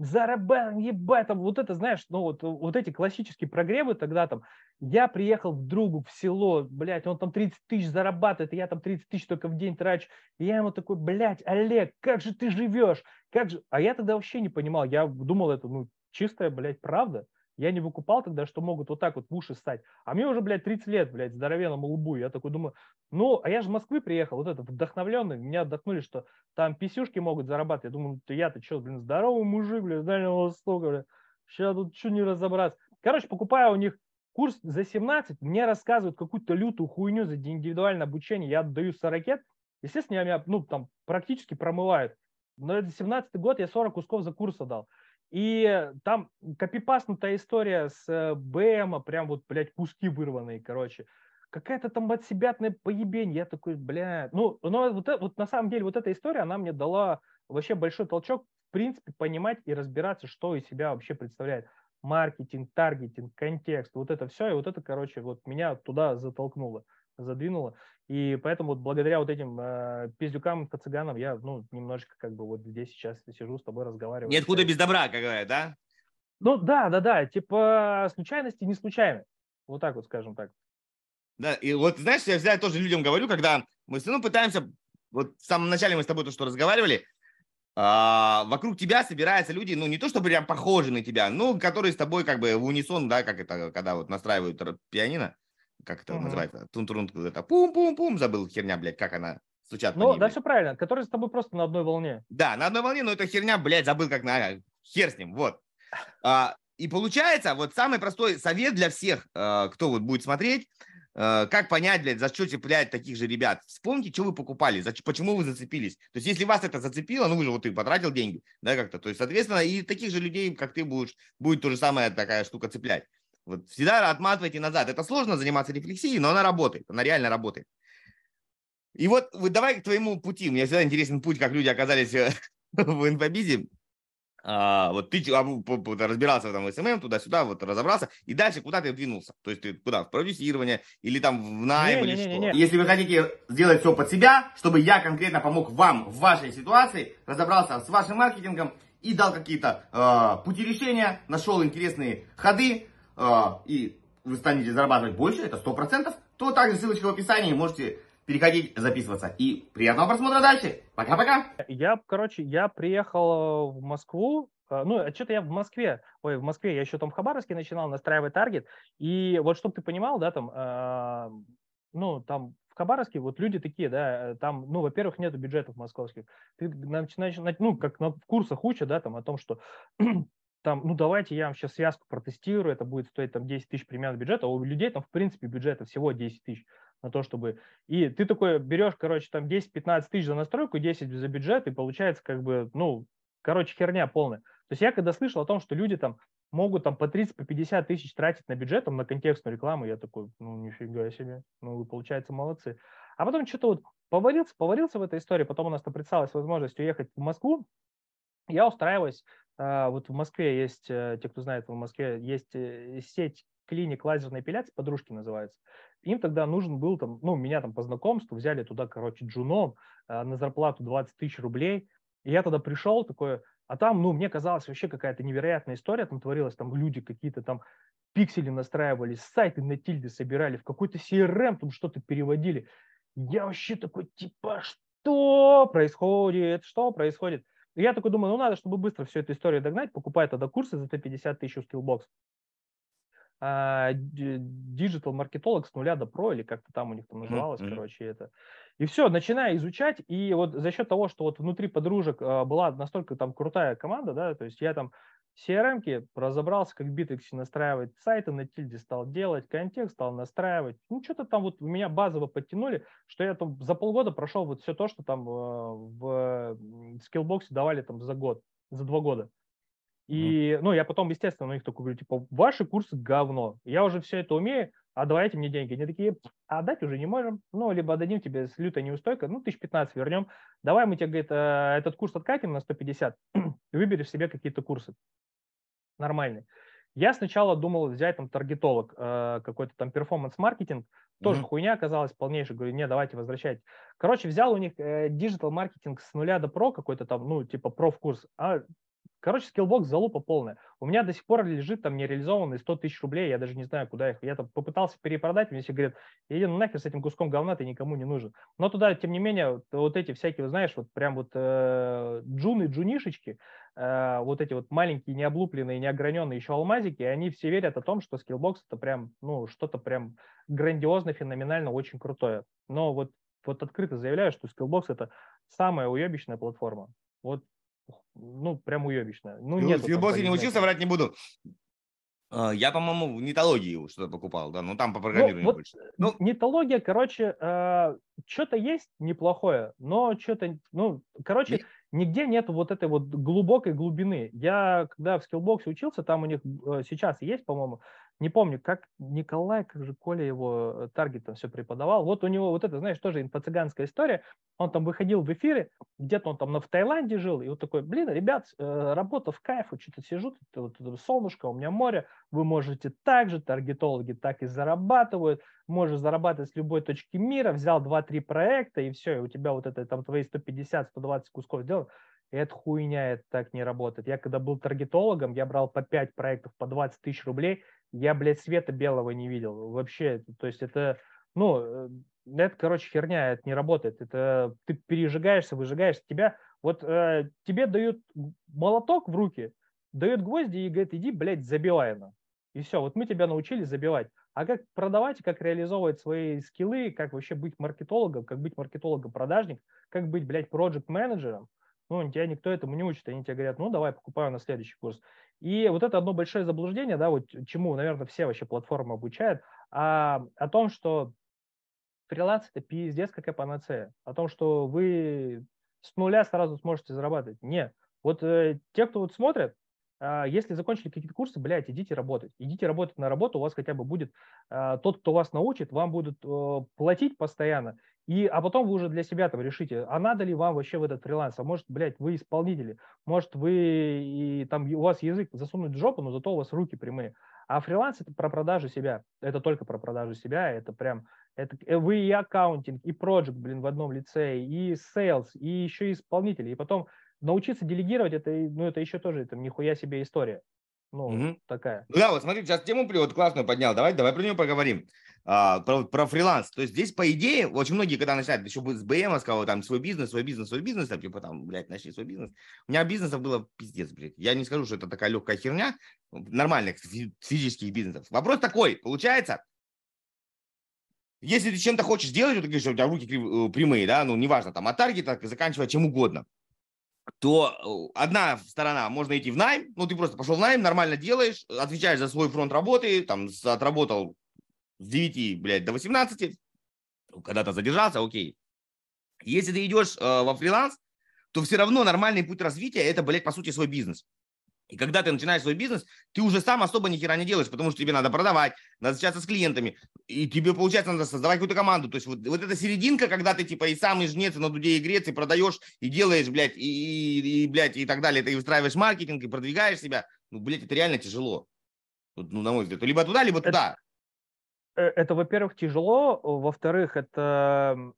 зарабатываем, ебать, там, вот это, знаешь, ну, вот, вот эти классические прогревы тогда там, я приехал к другу в село, блядь, он там 30 тысяч зарабатывает, и я там 30 тысяч только в день трачу, и я ему такой, блядь, Олег, как же ты живешь, как же, а я тогда вообще не понимал, я думал, это, ну, чистая, блядь, правда, я не выкупал тогда, что могут вот так вот в уши ссать. А мне уже, блядь, 30 лет, блядь, здоровенному лбу. Я такой думаю, ну, а я же в Москвы приехал, вот этот вдохновленный. Меня отдохнули, что там писюшки могут зарабатывать. Я думаю, ты я-то что, блин, здоровый мужик, блядь, с Дальнего Востока, блядь. Сейчас тут что не разобраться. Короче, покупаю у них курс за 17, мне рассказывают какую-то лютую хуйню за индивидуальное обучение, я отдаю 40 естественно, меня, ну, там, практически промывают. Но это 17 год, я 40 кусков за курс отдал. И там копипаснутая история с э, БМа, прям вот, блядь, куски вырванные, короче. Какая-то там от себятная поебень. Я такой, блядь. Ну, но вот, вот на самом деле вот эта история, она мне дала вообще большой толчок, в принципе, понимать и разбираться, что из себя вообще представляет маркетинг, таргетинг, контекст, вот это все, и вот это, короче, вот меня туда затолкнуло задвинуло. И поэтому вот благодаря вот этим э, пиздюкам, цыганам я, ну, немножечко как бы вот здесь сейчас сижу с тобой разговариваю. Нет худа без добра, как говорят, да? Ну, да, да, да, типа случайности не случайны. Вот так вот, скажем так. Да, и вот, знаешь, я всегда тоже людям говорю, когда мы все равно пытаемся, вот в самом начале мы с тобой то, что разговаривали, а, вокруг тебя собираются люди, ну, не то чтобы прям похожи на тебя, но которые с тобой как бы в унисон, да, как это, когда вот настраивают пианино, как это uh-huh. называется, тун-турун, это пум-пум-пум, забыл херня, блядь, как она стучат Ну, да, все правильно, которые с тобой просто на одной волне. Да, на одной волне, но это херня, блядь, забыл как на... Хер с ним, вот. А, и получается, вот самый простой совет для всех, э, кто вот будет смотреть, э, как понять, блядь, за что цеплять таких же ребят. Вспомните, что вы покупали, за, почему вы зацепились. То есть, если вас это зацепило, ну, вы же вот ты потратил деньги, да, как-то. То есть, соответственно, и таких же людей, как ты, будешь, будет то же самое такая штука цеплять. Вот всегда отматывайте назад. Это сложно заниматься рефлексией, но она работает, она реально работает. И вот давай к твоему пути. Мне всегда интересен путь, как люди оказались э, в инфобизе а, вот ты а, разбирался там в SMM, туда-сюда, вот разобрался, и дальше куда ты двинулся? То есть ты куда? В продюсирование или там в найм или что? Не, Если вы хотите сделать все под себя, чтобы я конкретно помог вам в вашей ситуации, разобрался с вашим маркетингом и дал какие-то э, пути решения, нашел интересные ходы, э, и вы станете зарабатывать больше, это 100%, то также ссылочка в описании, можете переходить, записываться. И приятного просмотра дальше. Пока-пока. Я, короче, я приехал в Москву, э, ну, а что-то я в Москве, ой, в Москве, я еще там в Хабаровске начинал настраивать таргет, и вот чтобы ты понимал, да, там, э, ну, там в Хабаровске вот люди такие, да, там, ну, во-первых, нету бюджетов московских. Ты начинаешь, ну, как на, курсах учат, да, там, о том, что там, ну, давайте я вам сейчас связку протестирую, это будет стоить там 10 тысяч примерно бюджета, а у людей там, в принципе, бюджета всего 10 тысяч на то, чтобы... И ты такой берешь, короче, там 10-15 тысяч за настройку, 10 за бюджет, и получается как бы, ну, короче, херня полная. То есть я когда слышал о том, что люди там могут там по 30, по 50 тысяч тратить на бюджет, там, на контекстную рекламу, я такой, ну, нифига себе, ну, вы, получается, молодцы. А потом что-то вот поварился, поварился в этой истории, потом у нас то представилась возможность уехать в Москву, я устраиваюсь, вот в Москве есть, э, те, кто знает, в Москве есть э, сеть клиник лазерной эпиляции, подружки называется. Им тогда нужен был, там, ну, меня там по знакомству взяли туда, короче, джуном э, на зарплату 20 тысяч рублей. И я тогда пришел такой, а там, ну, мне казалось вообще какая-то невероятная история там творилась, там люди какие-то там пиксели настраивали, сайты на тильде собирали, в какой-то CRM там что-то переводили. Я вообще такой, типа, что происходит, что происходит? И я такой думаю, ну надо, чтобы быстро всю эту историю догнать, покупай тогда курсы за 150 тысяч у Skillbox. А, digital маркетолог с нуля до про, или как-то там у них там называлось, mm-hmm. короче, это. И все, начинаю изучать, и вот за счет того, что вот внутри подружек а, была настолько там крутая команда, да, то есть я там CRM-ки разобрался, как Bittrex настраивать сайты на тильде стал делать, контекст стал настраивать. Ну, что-то там вот меня базово подтянули, что я там за полгода прошел вот все то, что там а, в скиллбоксе давали там за год, за два года. И, ну, я потом, естественно, ну, их только говорю, типа, ваши курсы говно. Я уже все это умею, а давайте мне деньги. Они такие, а отдать уже не можем. Ну, либо отдадим тебе с лютой неустойкой, ну, тысяч пятнадцать вернем. Давай мы тебе, говорит, э, этот курс откатим на 150, выберешь себе какие-то курсы нормальные. Я сначала думал взять там таргетолог, э, какой-то там перформанс-маркетинг, тоже mm-hmm. хуйня оказалась полнейшая. Говорю, не, давайте возвращать. Короче, взял у них digital маркетинг с нуля до про какой-то там, ну, типа проф-курс, а Короче, Skillbox залупа полная. У меня до сих пор лежит там нереализованные 100 тысяч рублей, я даже не знаю, куда их. Я там попытался перепродать, мне все говорят, иди ну нахер с этим куском говна, ты никому не нужен. Но туда, тем не менее, вот, эти всякие, знаешь, вот прям вот э, джуны, джунишечки, э, вот эти вот маленькие, необлупленные, неограненные еще алмазики, они все верят о том, что Skillbox это прям, ну, что-то прям грандиозно, феноменально, очень крутое. Но вот, вот открыто заявляю, что Skillbox это самая уебищная платформа. Вот ну, прям уебищно. Ну, нет. Skillbox я не учился, врать не буду. А, я, по-моему, в нетологии что-то покупал, да, ну там по ну, программированию ну, вот больше. Ну, нетология, короче, э, что-то есть неплохое, но что-то, ну, короче, Нет. нигде нет вот этой вот глубокой глубины. Я, когда в Skillbox е учился, там у них э, сейчас есть, по-моему, не помню, как Николай, как же Коля его э, таргетом все преподавал. Вот у него вот это, знаешь, тоже инфо-цыганская история. Он там выходил в эфире, где-то он там в Таиланде жил, и вот такой, блин, ребят, э, работа в кайф, вот что-то сижу, тут, вот, солнышко, у меня море, вы можете так же, таргетологи так и зарабатывают, можешь зарабатывать с любой точки мира, взял 2-3 проекта, и все, и у тебя вот это там твои 150-120 кусков сделал. Это хуйня, это так не работает. Я когда был таргетологом, я брал по 5 проектов по 20 тысяч рублей, я, блядь, света белого не видел. Вообще, то есть это, ну, э, это, короче, херня, это не работает. Это ты пережигаешься, выжигаешься. Тебя, вот э, тебе дают молоток в руки, дают гвозди и говорят, иди, блядь, забивай на. И все, вот мы тебя научили забивать. а как продавать, как реализовывать свои скиллы, как вообще быть маркетологом, как быть маркетологом-продажник, как быть, блядь, проект-менеджером, ну, тебя никто этому не учит, они тебе говорят, ну, давай, покупаю на следующий курс. И вот это одно большое заблуждение, да, вот чему, наверное, все вообще платформы обучают, а, о том, что фриланс – это пиздец какая панацея, о том, что вы с нуля сразу сможете зарабатывать. Нет. Вот э, те, кто вот смотрят, э, если закончили какие-то курсы, блядь, идите работать. Идите работать на работу, у вас хотя бы будет э, тот, кто вас научит, вам будут э, платить постоянно, и, а потом вы уже для себя там решите, а надо ли вам вообще в этот фриланс, а может, блядь, вы исполнители, может, вы и там у вас язык засунуть в жопу, но зато у вас руки прямые. А фриланс это про продажу себя, это только про продажу себя, это прям, это вы и accounting, и проект, блин, в одном лице, и sales, и еще и исполнители, и потом научиться делегировать, это, ну, это еще тоже, это нихуя себе история. Ну, угу. такая. Ну да, вот смотри, сейчас тему вот классную поднял, давай, давай про нее поговорим а, про, про фриланс. То есть здесь, по идее, очень многие, когда начинают еще с БМ, сказал, там, свой бизнес, свой бизнес, свой бизнес, там, типа, там, блядь, начни свой бизнес. У меня бизнесов было пиздец, блядь. Я не скажу, что это такая легкая херня, нормальных физических бизнесов. Вопрос такой, получается, если ты чем-то хочешь делать, вот ты говоришь, у тебя руки э, прямые, да, ну, неважно, там, от таргета, заканчивая чем угодно, то э, одна сторона, можно идти в найм, ну, ты просто пошел в найм, нормально делаешь, отвечаешь за свой фронт работы, там, отработал с 9, блядь, до 18, когда-то задержался, окей. Если ты идешь э, во фриланс, то все равно нормальный путь развития – это, блядь, по сути, свой бизнес. И когда ты начинаешь свой бизнес, ты уже сам особо ни хера не делаешь, потому что тебе надо продавать, надо общаться с клиентами, и тебе, получается, надо создавать какую-то команду. То есть вот, вот эта серединка, когда ты типа и сам и жнец, и на дуде и грец, и продаешь, и делаешь, блядь, и, и, и, блядь, и так далее, ты устраиваешь маркетинг, и продвигаешь себя, ну, блядь, это реально тяжело. Ну, на мой взгляд. Либо туда, либо туда. Э, это, во-первых, тяжело, во-вторых, это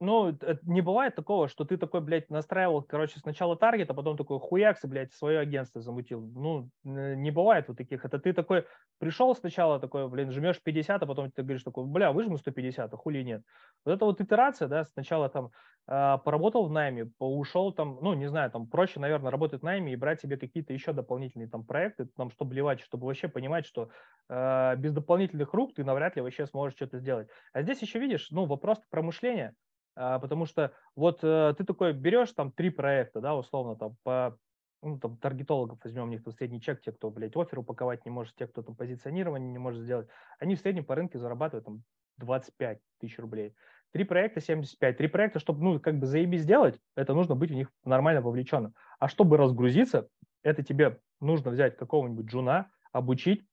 ну, не бывает такого, что ты такой, блядь, настраивал, короче, сначала таргет, а потом такой хуякс, блядь, свое агентство замутил. Ну, не бывает вот таких. Это ты такой пришел сначала такой, блин, жмешь 50, а потом ты говоришь такой, бля, выжму 150, а хули нет. Вот это вот итерация, да, сначала там э, поработал в найме, ушел там, ну, не знаю, там проще, наверное, работать в найме и брать себе какие-то еще дополнительные там проекты, там, чтобы ливать, чтобы вообще понимать, что э, без дополнительных рук ты навряд ли вообще сможешь что-то сделать. А здесь еще видишь, ну, вопрос промышления а, потому что вот э, ты такой берешь там три проекта, да, условно там по ну, там, таргетологов возьмем, у них там средний чек, те, кто, блядь, офер упаковать не может, те, кто там позиционирование не может сделать, они в среднем по рынке зарабатывают там 25 тысяч рублей. Три проекта 75. Три проекта, чтобы, ну, как бы заебись сделать, это нужно быть в них нормально вовлеченным. А чтобы разгрузиться, это тебе нужно взять какого-нибудь джуна, обучить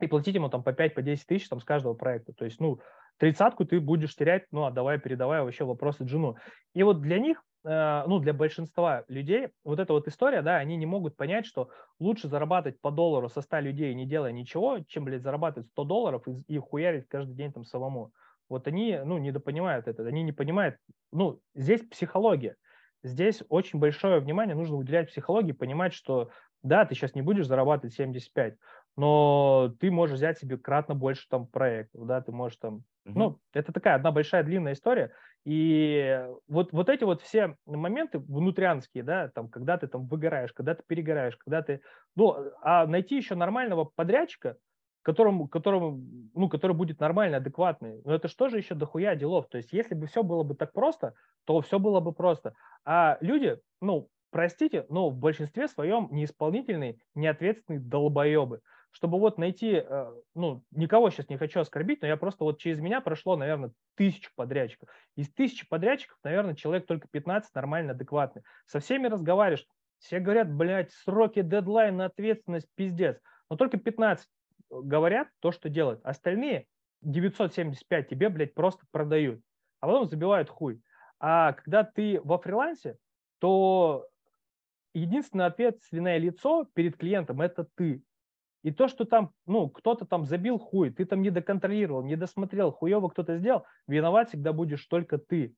и платить ему там по 5-10 по тысяч там с каждого проекта. То есть, ну, тридцатку ты будешь терять, ну, отдавая, передавая вообще вопросы джуну. И вот для них, э, ну, для большинства людей вот эта вот история, да, они не могут понять, что лучше зарабатывать по доллару со 100 людей, не делая ничего, чем, блядь, зарабатывать 100 долларов и, и хуярить каждый день там самому. Вот они, ну, недопонимают это, они не понимают, ну, здесь психология. Здесь очень большое внимание нужно уделять психологии, понимать, что да, ты сейчас не будешь зарабатывать 75, но ты можешь взять себе кратно больше там проектов, да, ты можешь там, угу. ну, это такая одна большая длинная история, и вот, вот эти вот все моменты внутрянские, да, там, когда ты там выгораешь, когда ты перегораешь, когда ты, ну, а найти еще нормального подрядчика, которому, которому, ну, который будет нормальный, адекватный, ну, это что же еще дохуя делов, то есть если бы все было бы так просто, то все было бы просто, а люди, ну, простите, но в большинстве своем неисполнительные, неответственные долбоебы чтобы вот найти, э, ну, никого сейчас не хочу оскорбить, но я просто вот через меня прошло, наверное, тысячу подрядчиков. Из тысячи подрядчиков, наверное, человек только 15 нормально адекватный. Со всеми разговариваешь, все говорят, блядь, сроки, дедлайн, ответственность, пиздец. Но только 15 говорят то, что делают. Остальные 975 тебе, блядь, просто продают. А потом забивают хуй. А когда ты во фрилансе, то единственное ответственное лицо перед клиентом – это ты. И то, что там, ну, кто-то там забил хуй, ты там не доконтролировал, не досмотрел, хуево кто-то сделал, виноват всегда будешь только ты.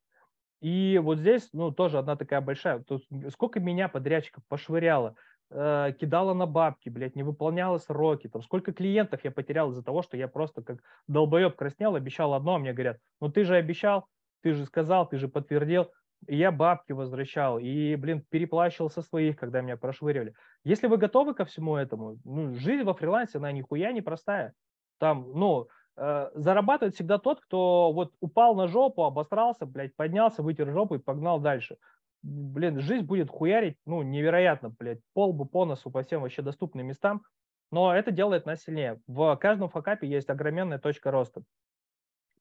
И вот здесь, ну, тоже одна такая большая, то сколько меня подрядчиков пошвыряло, э, кидала на бабки, блядь, не выполняла сроки, там, сколько клиентов я потерял из-за того, что я просто как долбоеб краснел, обещал одно, а мне говорят, ну, ты же обещал, ты же сказал, ты же подтвердил, и я бабки возвращал, и, блин, переплачивал со своих, когда меня прошвыривали. Если вы готовы ко всему этому, ну, жизнь во фрилансе, она нихуя не простая. Там, ну, э, зарабатывает всегда тот, кто вот упал на жопу, обосрался, блядь, поднялся, вытер жопу и погнал дальше. Блин, жизнь будет хуярить, ну, невероятно, блядь, пол бы по носу по всем вообще доступным местам, но это делает нас сильнее. В каждом факапе есть огроменная точка роста.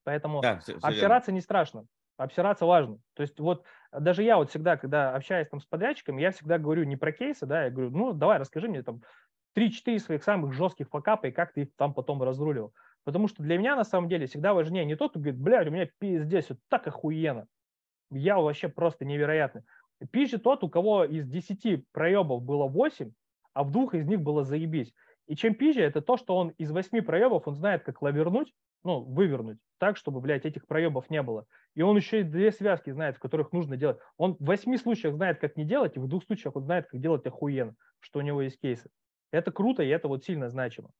Поэтому да, все, все обсираться верно. не страшно, обсираться важно. То есть вот даже я вот всегда, когда общаюсь там с подрядчиками, я всегда говорю не про кейсы, да, я говорю, ну, давай, расскажи мне там 3-4 своих самых жестких факапа и как ты их там потом разрулил. Потому что для меня на самом деле всегда важнее не тот, кто говорит, блядь, у меня пиздец, вот так охуенно. Я вообще просто невероятный. Пизже тот, у кого из 10 проебов было 8, а в двух из них было заебись. И чем пизже, это то, что он из 8 проебов, он знает, как лавернуть, ну, вывернуть так, чтобы, блядь, этих проебов не было. И он еще и две связки знает, в которых нужно делать. Он в восьми случаях знает, как не делать, и в двух случаях он знает, как делать охуенно, что у него есть кейсы. Это круто, и это вот сильно значимо.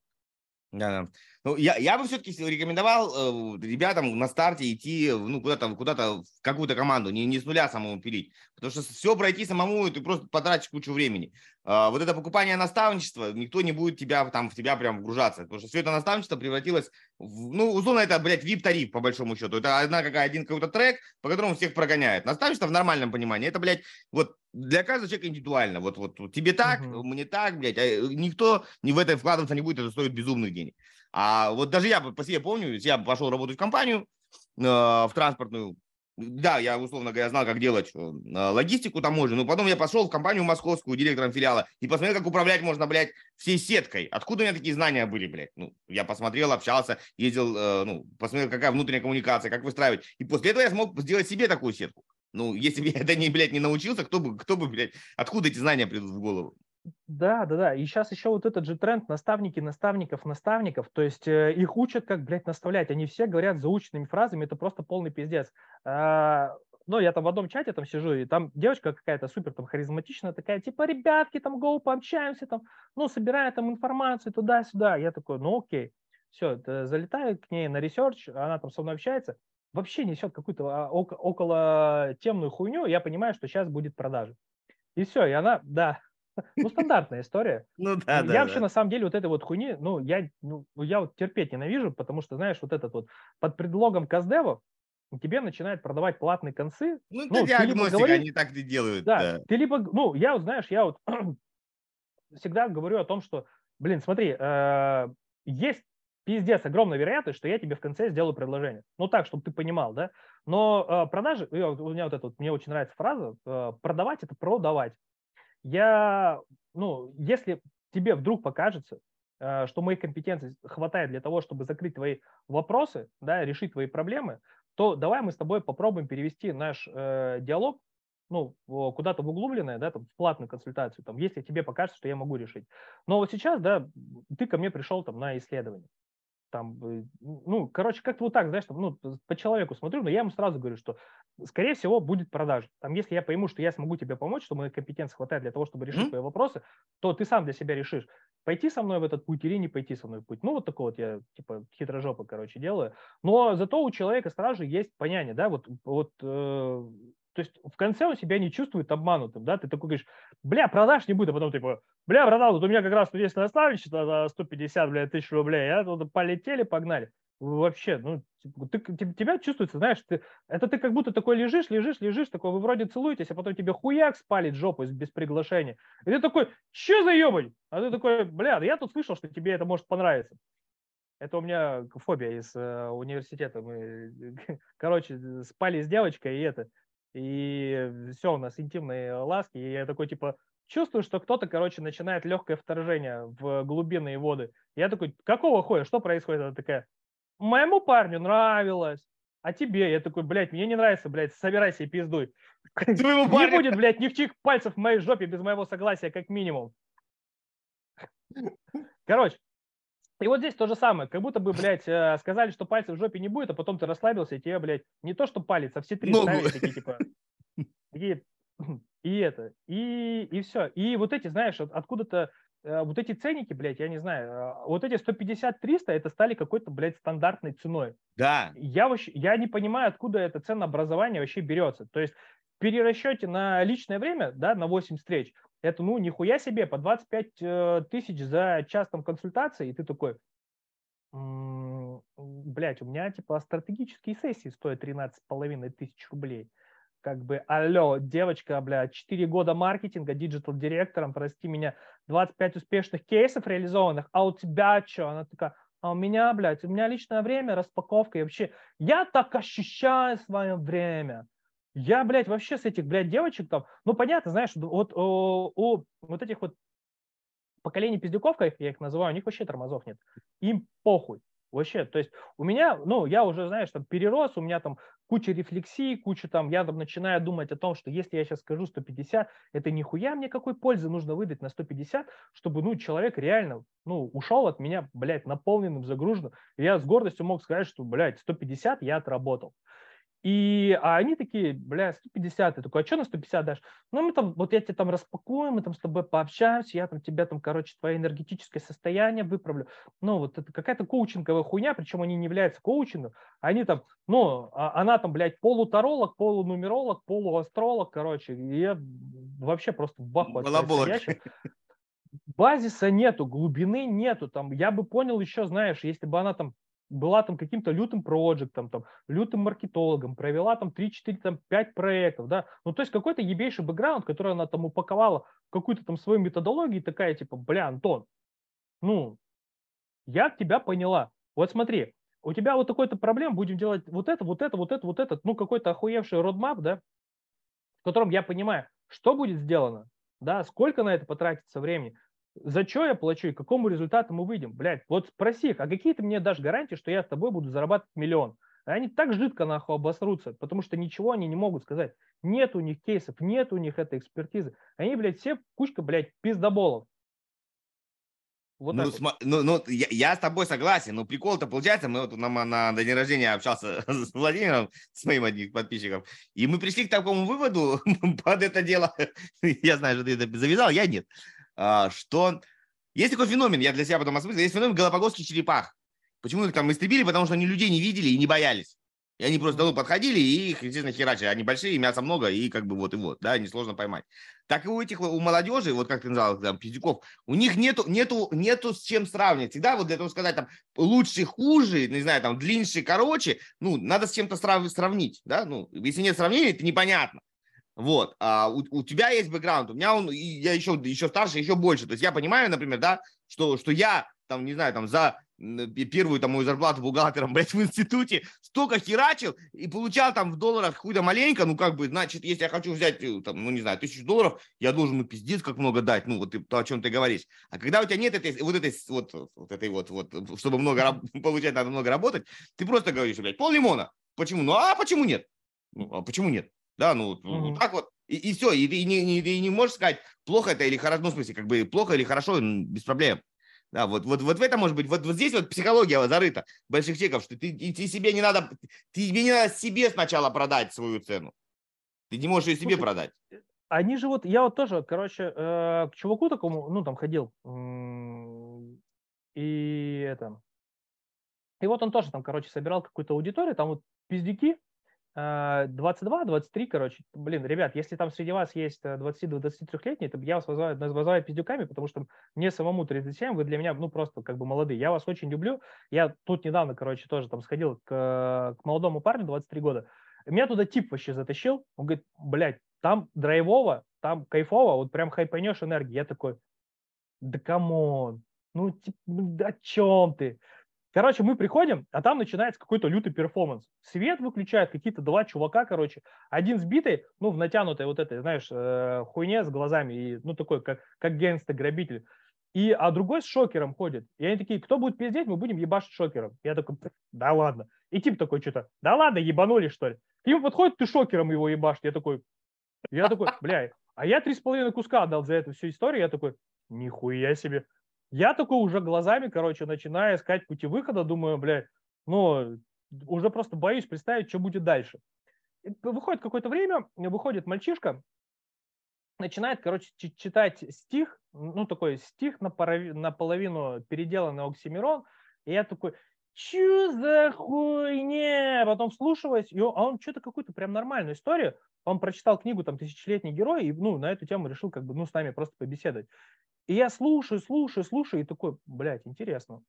Да, да. Ну, я, я бы все-таки рекомендовал э, ребятам на старте идти ну, куда-то куда в какую-то команду, не, не с нуля самому пилить. Потому что все пройти самому, ты просто потратишь кучу времени. А, вот это покупание наставничества, никто не будет тебя, там, в тебя прям вгружаться. Потому что все это наставничество превратилось в, ну, условно, это, блядь, VIP-тариф, по большому счету. Это одна какая, один какой-то трек, по которому всех прогоняет. Наставничество в нормальном понимании. Это, блядь, вот для каждого человека индивидуально. Вот, вот тебе так, угу. мне так, блядь. А никто не в это вкладываться не будет, это стоит безумных денег. А вот даже я по себе помню, я пошел работать в компанию, э, в транспортную, да, я, условно говоря, знал, как делать э, логистику таможни, но потом я пошел в компанию московскую директором филиала и посмотрел, как управлять можно, блядь, всей сеткой. Откуда у меня такие знания были, блядь? Ну, я посмотрел, общался, ездил, э, ну, посмотрел, какая внутренняя коммуникация, как выстраивать. И после этого я смог сделать себе такую сетку. Ну, если бы я это не, блядь, не научился, кто бы, кто бы, блядь, откуда эти знания придут в голову? Да, да, да. И сейчас еще вот этот же тренд наставники, наставников, наставников. То есть э, их учат, как, блядь, наставлять. Они все говорят заученными фразами. Это просто полный пиздец. А, ну, я там в одном чате там сижу, и там девочка какая-то супер там харизматичная, такая, типа, ребятки, там, гоу, пообщаемся, там, ну, собирая там информацию туда-сюда. Я такой, ну, окей. Все, залетаю к ней на research, она там со мной общается, вообще несет какую-то а, околотемную хуйню, я понимаю, что сейчас будет продажа. И все, и она, да, ну, стандартная история. Ну, да, я да. Вообще, да. на самом деле, вот этой вот хуйни, ну, я, ну, я вот терпеть ненавижу, потому что, знаешь, вот этот вот под предлогом custdev а тебе начинают продавать платные консы. Ну, это ну, диагностика, говоришь, они так и делают. Да, да, ты либо, ну, я вот, знаешь, я вот всегда говорю о том, что, блин, смотри, э, есть пиздец огромная вероятность, что я тебе в конце сделаю предложение. Ну так, чтобы ты понимал, да. Но э, продажи, у меня вот это вот, мне очень нравится фраза, э, продавать это продавать я, ну, если тебе вдруг покажется, э, что моих компетенций хватает для того, чтобы закрыть твои вопросы, да, решить твои проблемы, то давай мы с тобой попробуем перевести наш э, диалог ну, куда-то в углубленное, да, там, в платную консультацию, там, если тебе покажется, что я могу решить. Но вот сейчас, да, ты ко мне пришел там на исследование там, э, ну, короче, как-то вот так, знаешь, там, ну, по человеку смотрю, но я ему сразу говорю, что, скорее всего, будет продажа. Там, если я пойму, что я смогу тебе помочь, что моей компетенции хватает для того, чтобы решить mm-hmm. твои вопросы, то ты сам для себя решишь, пойти со мной в этот путь или не пойти со мной в путь. Ну, вот такой вот я, типа, хитрожопый, короче, делаю. Но зато у человека сразу есть понятие, да, вот, вот э, то есть в конце он себя не чувствует обманутым, да, ты такой говоришь, бля, продаж не будет, а потом типа, бля, братан, вот у меня как раз есть наставничество за 150, бля, тысяч рублей, я тут полетели, погнали. Вообще, ну, типа, ты, тебя чувствуется, знаешь, ты, это ты как будто такой лежишь, лежишь, лежишь, такой, вы вроде целуетесь, а потом тебе хуяк спалит жопу без приглашения. И ты такой, что за ебань? А ты такой, бля, я тут слышал, что тебе это может понравиться. Это у меня фобия из э, университета. Мы, короче, спали с девочкой, и это, и все, у нас интимные ласки, и я такой, типа, чувствую, что кто-то, короче, начинает легкое вторжение в глубинные воды. Я такой, какого хуя, что происходит? Она такая, моему парню нравилось, а тебе? Я такой, блядь, мне не нравится, блядь, собирайся и пиздуй. Не будет, блядь, ни в пальцев в моей жопе без моего согласия, как минимум. Короче, и вот здесь то же самое, как будто бы, блядь, э, сказали, что пальцев в жопе не будет, а потом ты расслабился, и тебе, блядь, не то что палец, а все три Ногу. ставили такие, типа, такие, и это, и, и все. И вот эти, знаешь, откуда-то, э, вот эти ценники, блядь, я не знаю, э, вот эти 150-300, это стали какой-то, блядь, стандартной ценой. Да. Я, вообще, я не понимаю, откуда это ценообразование вообще берется. То есть перерасчете на личное время, да, на 8 встреч, это, ну, нихуя себе, по 25 э, тысяч за час там консультации, и ты такой, блядь, у меня типа стратегические сессии стоят 13,5 тысяч рублей. Как бы, алло, девочка, блядь, 4 года маркетинга, digital-директором, прости меня, 25 успешных кейсов реализованных, а у тебя что? Она такая, а у меня, блядь, у меня личное время, распаковка, и вообще, я так ощущаю свое время. Я, блядь, вообще с этих, блядь, девочек там, ну, понятно, знаешь, вот у, у вот этих вот поколений пиздюков, как я их называю, у них вообще тормозов нет. Им похуй. Вообще, то есть у меня, ну, я уже, знаешь, там перерос, у меня там куча рефлексий, куча там, я там начинаю думать о том, что если я сейчас скажу 150, это нихуя мне какой пользы нужно выдать на 150, чтобы, ну, человек реально, ну, ушел от меня, блядь, наполненным, загруженным. И я с гордостью мог сказать, что, блядь, 150 я отработал. И а они такие, бля, 150. Я такой, а что на 150 дашь? Ну, мы там, вот я тебе там распакую, мы там с тобой пообщаемся, я там тебя там, короче, твое энергетическое состояние выправлю. Ну, вот это какая-то коучинговая хуйня, причем они не являются коучингом. Они там, ну, а, она там, блядь, полутаролог, полунумеролог, полуастролог, короче. И я вообще просто в баху Базиса нету, глубины нету. Там, я бы понял еще, знаешь, если бы она там была там каким-то лютым проектом, там, лютым маркетологом, провела там 3-4, там, 5 проектов, да, ну, то есть какой-то ебейший бэкграунд, который она там упаковала какую-то там свою методологию, и такая, типа, бля, Антон, ну, я тебя поняла. Вот смотри, у тебя вот такой-то проблем, будем делать вот это, вот это, вот это, вот это, ну, какой-то охуевший родмап, да, в котором я понимаю, что будет сделано, да, сколько на это потратится времени, за что я плачу и к какому результату мы выйдем? Блядь, вот спроси их, а какие ты мне дашь гарантии, что я с тобой буду зарабатывать миллион? Они так жидко нахуй обосрутся, потому что ничего они не могут сказать. Нет у них кейсов, нет у них этой экспертизы. Они, блядь, все кучка, блядь, пиздоболов. Вот ну, см- ну, ну я, я с тобой согласен, но прикол-то получается, мы вот на, на, на день рождения общался с Владимиром, с моим одним подписчиком, и мы пришли к такому выводу под это дело, я знаю, что ты это завязал, я нет, что есть такой феномен, я для себя потом осмыслил, есть феномен галапагосских черепах. Почему их там истребили? Потому что они людей не видели и не боялись. И они просто ну, подходили и их, естественно, херачили. Они большие, мяса много, и как бы вот и вот, да, несложно поймать. Так и у этих, у молодежи, вот как ты назвал, там, пиздюков, у них нету, нету, нету с чем сравнивать. Всегда вот для того сказать, там, лучше, хуже, не знаю, там, длиннее, короче, ну, надо с чем-то сравнить, да, ну, если нет сравнения, это непонятно. Вот, а у, у тебя есть бэкграунд, у меня он, я еще, еще старше, еще больше. То есть я понимаю, например, да, что, что я, там, не знаю, там, за первую там мою зарплату бухгалтером, блядь, в институте, столько херачил и получал там в долларах какую-то маленько, ну, как бы, значит, если я хочу взять, э, там, ну, не знаю, тысячу долларов, я должен, ну, пиздец, как много дать, ну, вот то, о чем ты говоришь. А когда у тебя нет этой, вот этой, вот, вот этой вот, вот, чтобы много получать, надо много работать, ты просто говоришь, блядь, пол лимона. Почему? Ну, а почему нет? Ну, а почему нет? Да, ну, mm-hmm. вот так вот. И, и все, и ты не, не, ты не можешь сказать, плохо это или хорошо, ну, в смысле, как бы плохо или хорошо, без проблем. Да, вот, вот, вот в этом может быть, вот, вот здесь вот психология зарыта больших чеков, что ты, ты себе не надо, тебе не надо себе сначала продать свою цену. Ты не можешь ее себе Слушай, продать. Э, они же вот, я вот тоже, короче, э, к чуваку такому, ну, там ходил, и это, и вот он тоже там, короче, собирал какую-то аудиторию, там вот пиздюки, 22, 23, короче, блин, ребят, если там среди вас есть 20-23-летние, то я вас вызываю, вызываю пиздюками, потому что мне самому 37, вы для меня, ну, просто как бы молодые. Я вас очень люблю. Я тут недавно, короче, тоже там сходил к, к молодому парню, 23 года. Меня туда тип вообще затащил. Он говорит, блядь, там драйвово, там кайфово, вот прям хайпанешь энергии. Я такой, да come on, ну, типа, о чем ты? Короче, мы приходим, а там начинается какой-то лютый перформанс. Свет выключают какие-то два чувака, короче. Один с битой, ну, в натянутой вот этой, знаешь, э, хуйне с глазами, и, ну, такой, как, как gangsta-грабитель. И, а другой с шокером ходит. И они такие, кто будет пиздеть, мы будем ебашить шокером. Я такой, да ладно. И тип такой что-то, да ладно, ебанули что ли. К нему подходит, ты шокером его ебашь. Я такой, я такой, бля, а я три с половиной куска отдал за эту всю историю. Я такой, нихуя себе. Я такой уже глазами, короче, начинаю искать пути выхода, думаю, блядь, ну, уже просто боюсь представить, что будет дальше. Выходит какое-то время, выходит мальчишка, начинает, короче, читать стих, ну, такой стих наполовину переделанный Оксимирон, и я такой, чё за хуйня? Потом слушаюсь, и а он что-то какую-то прям нормальную историю, он прочитал книгу там «Тысячелетний герой» и, ну, на эту тему решил как бы, ну, с нами просто побеседовать. И я слушаю, слушаю, слушаю, и такой, блядь, интересно,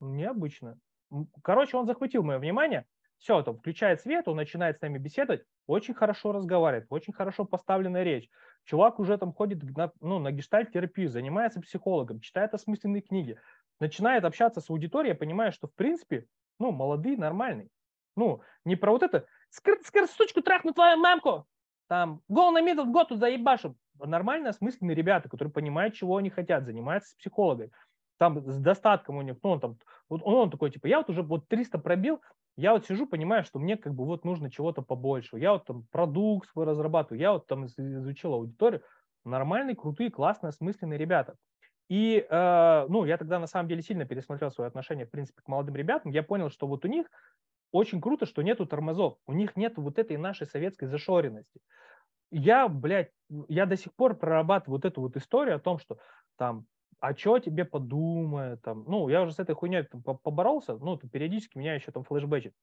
необычно. Короче, он захватил мое внимание, все, там, включает свет, он начинает с нами беседовать, очень хорошо разговаривает, очень хорошо поставленная речь. Чувак уже там ходит на, ну, на гештальт-терапию, занимается психологом, читает осмысленные книги, начинает общаться с аудиторией, понимая, что, в принципе, ну, молодые, нормальный. Ну, не про вот это, скр, скр, сучку трахну твою мамку, там, гол на мидл год тут заебашим. Нормально осмысленные ребята, которые понимают, чего они хотят, занимаются с психологой там с достатком у них, ну, он там, вот он, он такой, типа, я вот уже вот 300 пробил, я вот сижу, понимаю, что мне как бы вот нужно чего-то побольше, я вот там продукт свой разрабатываю, я вот там изучил аудиторию, нормальные, крутые, классные, осмысленные ребята. И, э, ну, я тогда на самом деле сильно пересмотрел свое отношение, в принципе, к молодым ребятам, я понял, что вот у них очень круто, что нету тормозов, у них нет вот этой нашей советской зашоренности. Я, блядь, я до сих пор прорабатываю вот эту вот историю о том, что там а что тебе подумает, там, ну, я уже с этой хуйней там, поборолся, ну, периодически меня еще там флешбэчит.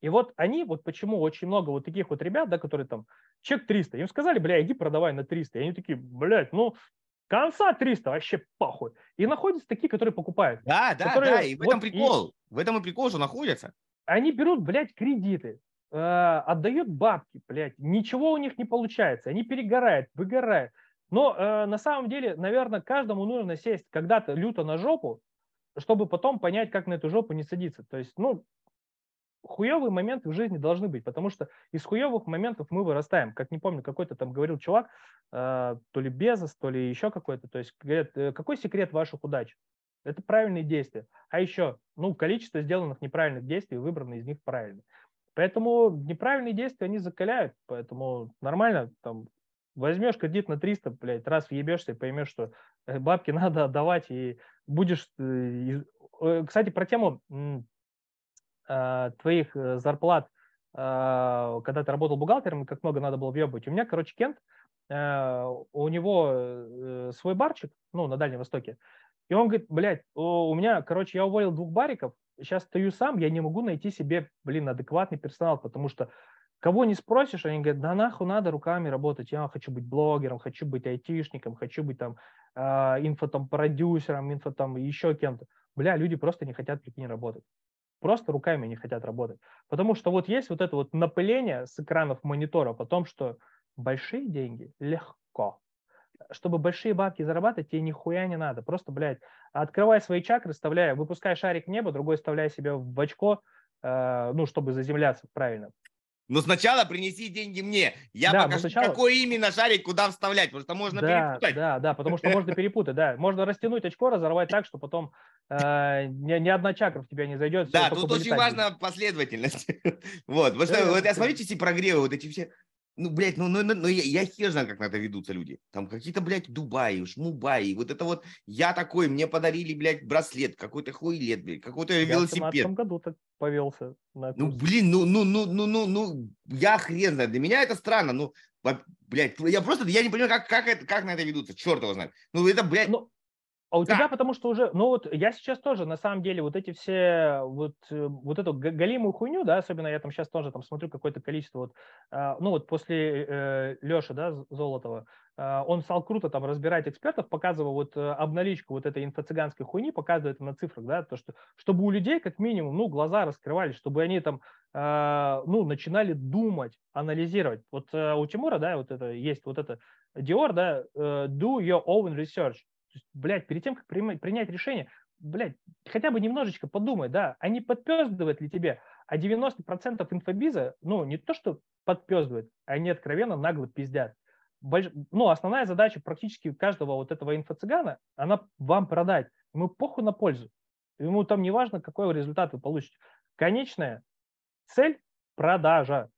И вот они, вот почему очень много вот таких вот ребят, да, которые там, чек 300, им сказали, бля, иди продавай на 300, и они такие, блядь, ну, конца 300, вообще похуй. И находятся такие, которые покупают. Да, да, которые, да, и в этом вот, прикол, и, в этом и прикол, что находятся. Они берут, блядь, кредиты, э, отдают бабки, блядь, ничего у них не получается, они перегорают, выгорают. Но э, на самом деле, наверное, каждому нужно сесть когда-то люто на жопу, чтобы потом понять, как на эту жопу не садиться. То есть, ну, хуевые моменты в жизни должны быть, потому что из хуевых моментов мы вырастаем. Как не помню, какой-то там говорил чувак, э, то ли Безос, то ли еще какой-то. То есть, говорят, э, какой секрет ваших удач? Это правильные действия. А еще, ну, количество сделанных неправильных действий, выбраны из них правильные. Поэтому неправильные действия, они закаляют, поэтому нормально там возьмешь кредит на 300, блядь, раз въебешься и поймешь, что э, бабки надо отдавать, и будешь... Э, кстати, про тему а, твоих зарплат, а, когда ты работал бухгалтером, как много надо было въебывать. У меня, короче, Кент, у него свой барчик, ну, на Дальнем Востоке, и он говорит, блядь, у меня, короче, я уволил двух бариков, сейчас стою сам, я не могу найти себе, блин, адекватный персонал, потому что Кого не спросишь, они говорят, да нахуй надо руками работать, я хочу быть блогером, хочу быть айтишником, хочу быть там э, инфо там продюсером, инфо там еще кем-то. Бля, люди просто не хотят, прикинь, работать. Просто руками не хотят работать. Потому что вот есть вот это вот напыление с экранов мониторов о том, что большие деньги легко. Чтобы большие бабки зарабатывать, тебе нихуя не надо. Просто, блядь, открывай свои чакры, вставляй, выпускай шарик в небо, другой вставляй себе в очко, э, ну, чтобы заземляться правильно. Но сначала принеси деньги мне. Я да, покажу, сначала... какой именно шарик куда вставлять, потому что можно да, перепутать. Да, да, потому что можно перепутать, да. Можно растянуть очко, разорвать так, что потом э, ни, ни одна чакра в тебя не зайдет. Да, тут очень важна последовательность. вот, вот, вот я смотрите эти прогревы, вот эти все ну, блядь, ну, ну, ну, ну я, я хер знаю, как на это ведутся люди. Там какие-то, блядь, Дубаи, Шмубаи. Вот это вот я такой, мне подарили, блядь, браслет, какой-то хуйлет, блядь, какой-то я велосипед. Я в году так повелся. На ну, блин, ну, ну, ну, ну, ну, ну, я хрен знаю. Для меня это странно. Ну, блядь, я просто, я не понимаю, как, как, это, как на это ведутся. Черт его знает. Ну, это, блядь, ну, а у да. тебя потому что уже, ну вот я сейчас тоже, на самом деле, вот эти все, вот, э, вот эту галимую хуйню, да, особенно я там сейчас тоже там смотрю какое-то количество, вот, э, ну вот после э, Леши, да, Золотого, э, он стал круто там разбирать экспертов, показывая вот э, обналичку вот этой инфо-цыганской хуйни, показывает на цифрах, да, то, что, чтобы у людей как минимум, ну, глаза раскрывались, чтобы они там, э, ну, начинали думать, анализировать. Вот э, у Тимура, да, вот это есть вот это Dior, да, э, do your own research, есть, блядь, перед тем, как принять решение, блядь, хотя бы немножечко подумай, да, а не подпездывает ли тебе, а 90% инфобиза, ну, не то, что подпездывает, они откровенно нагло пиздят. Больш... Ну, основная задача практически каждого вот этого инфо-цыгана, она вам продать. Ему похуй на пользу. Ему там не важно, какой результат вы получите. Конечная цель – продажа.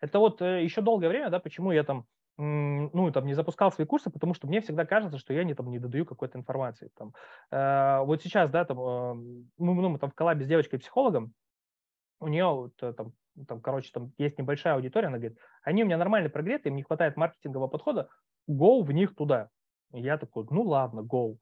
Это вот э, еще долгое время, да, почему я там ну, там, не запускал свои курсы, потому что мне всегда кажется, что я не, там, не додаю какой-то информации. Там. Э, вот сейчас, да, там, э, мы, ну, мы там в коллабе с девочкой-психологом, у нее вот, э, там, там, короче, там есть небольшая аудитория, она говорит, они у меня нормально прогреты, им не хватает маркетингового подхода, go в них туда. Я такой, ну ладно, go.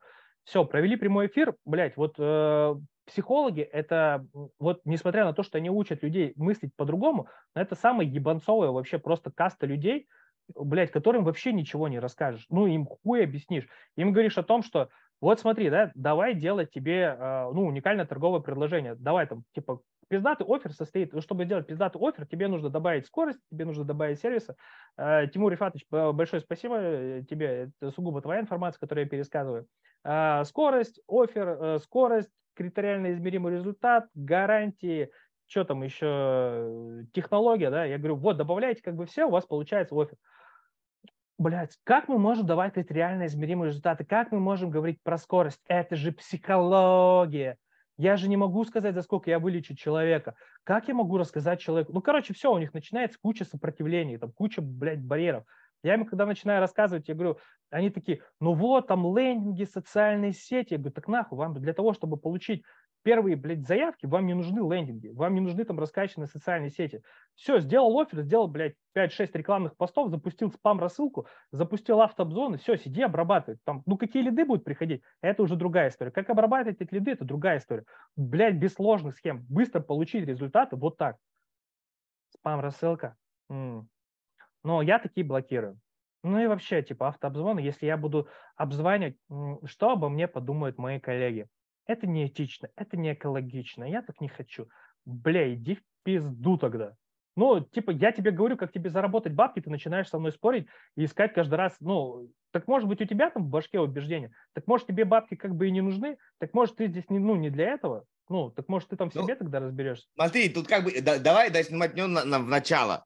Все, провели прямой эфир, блядь, вот э, психологи, это вот несмотря на то, что они учат людей мыслить по-другому, но это самая ебанцовая вообще просто каста людей, блядь, которым вообще ничего не расскажешь. Ну, им хуй объяснишь. Им говоришь о том, что Вот смотри, да, давай делать тебе, э, ну, уникальное торговое предложение. Давай там, типа, пиздатый офер состоит, ну, чтобы сделать пиздатый офер, тебе нужно добавить скорость, тебе нужно добавить сервиса. Э, Тимур Рифатович, большое спасибо э, тебе, это сугубо твоя информация, которую я пересказываю. Скорость, офер, скорость, критериально измеримый результат, гарантии, что там еще, технология, да, я говорю, вот, добавляйте как бы все, у вас получается офер. Блять, как мы можем давать эти реально измеримые результаты? Как мы можем говорить про скорость? Это же психология. Я же не могу сказать, за сколько я вылечу человека. Как я могу рассказать человеку? Ну, короче, все, у них начинается куча сопротивлений, там куча, блядь, барьеров. Я им, когда начинаю рассказывать, я говорю, они такие, ну вот, там лендинги, социальные сети. Я говорю, так нахуй, вам для того, чтобы получить первые, блядь, заявки, вам не нужны лендинги, вам не нужны там раскачанные социальные сети. Все, сделал офер, сделал, блядь, 5-6 рекламных постов, запустил спам-рассылку, запустил автобзоны, все, сиди, обрабатывай. Там, ну, какие лиды будут приходить, это уже другая история. Как обрабатывать эти лиды, это другая история. Блядь, без сложных схем. Быстро получить результаты вот так. Спам-рассылка. Но я такие блокирую. Ну и вообще, типа, автообзвоны, если я буду обзванивать, что обо мне подумают мои коллеги? Это неэтично, это не экологично, я так не хочу. Бля, иди в пизду тогда. Ну, типа, я тебе говорю, как тебе заработать бабки, ты начинаешь со мной спорить и искать каждый раз, ну, так может быть у тебя там в башке убеждение, так может тебе бабки как бы и не нужны, так может ты здесь не, ну, не для этого, ну, так может ты там в ну, себе тогда разберешься. Смотри, тут как бы, да, давай, дай снимать на, на, в начало.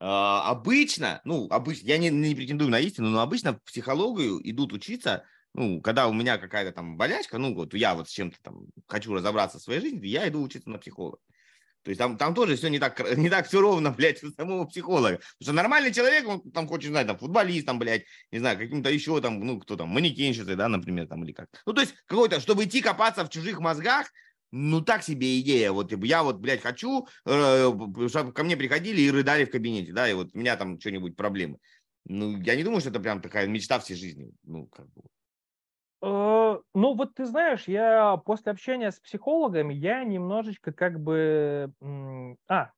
Uh, обычно, ну, обычно, я не, не претендую на истину, но обычно в психологию идут учиться ну, когда у меня какая-то там болячка, ну, вот я вот с чем-то там хочу разобраться в своей жизни, я иду учиться на психолога. То есть там, там тоже все не так, не так все ровно, блядь, у самого психолога. Потому что нормальный человек, он там хочет знать, там, футболист, там, блядь, не знаю, каким-то еще там, ну, кто там, манекенщицы, да, например, там, или как. Ну, то есть какой-то, чтобы идти копаться в чужих мозгах, ну, так себе идея. Вот типа, я вот, блядь, хочу, э, чтобы ко мне приходили и рыдали в кабинете, да, и вот у меня там что-нибудь проблемы. Ну, я не думаю, что это прям такая мечта всей жизни. Ну, как бы. Э, ну, вот ты знаешь, я после общения с психологами, я немножечко как бы... А,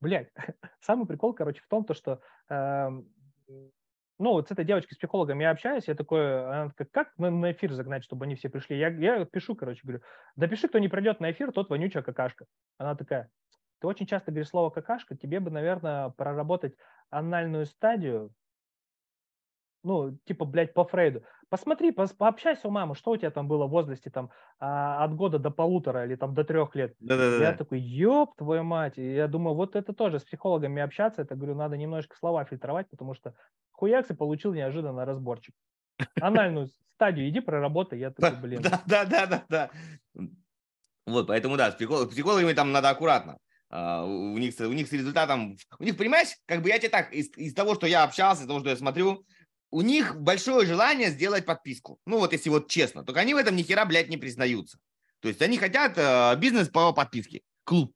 блядь, самый прикол, короче, в том, то, что эм, ну, вот с этой девочкой, с психологом я общаюсь, я такой, она такая, как на, на эфир загнать, чтобы они все пришли? Я, я пишу, короче, говорю, да пиши, кто не придет на эфир, тот вонючая какашка. Она такая, ты очень часто говоришь слово какашка, тебе бы, наверное, проработать анальную стадию, ну, типа, блядь, по Фрейду. Посмотри, по, пообщайся у мамы, что у тебя там было в возрасте там а, от года до полутора или там до трех лет. Да-да-да. Я такой, ёб твою мать. И я думаю, вот это тоже с психологами общаться, это, говорю, надо немножко слова фильтровать, потому что хуякс и получил неожиданно разборчик. Анальную стадию иди проработай, я такой, блин. Да-да-да-да. Вот, поэтому да, с психологами там надо аккуратно. Uh, у них, у них с результатом, у них, понимаешь, как бы я тебе так, из, из того, что я общался, из того, что я смотрю, у них большое желание сделать подписку. Ну вот если вот честно, только они в этом ни хера, блядь, не признаются. То есть они хотят э, бизнес по подписке, клуб.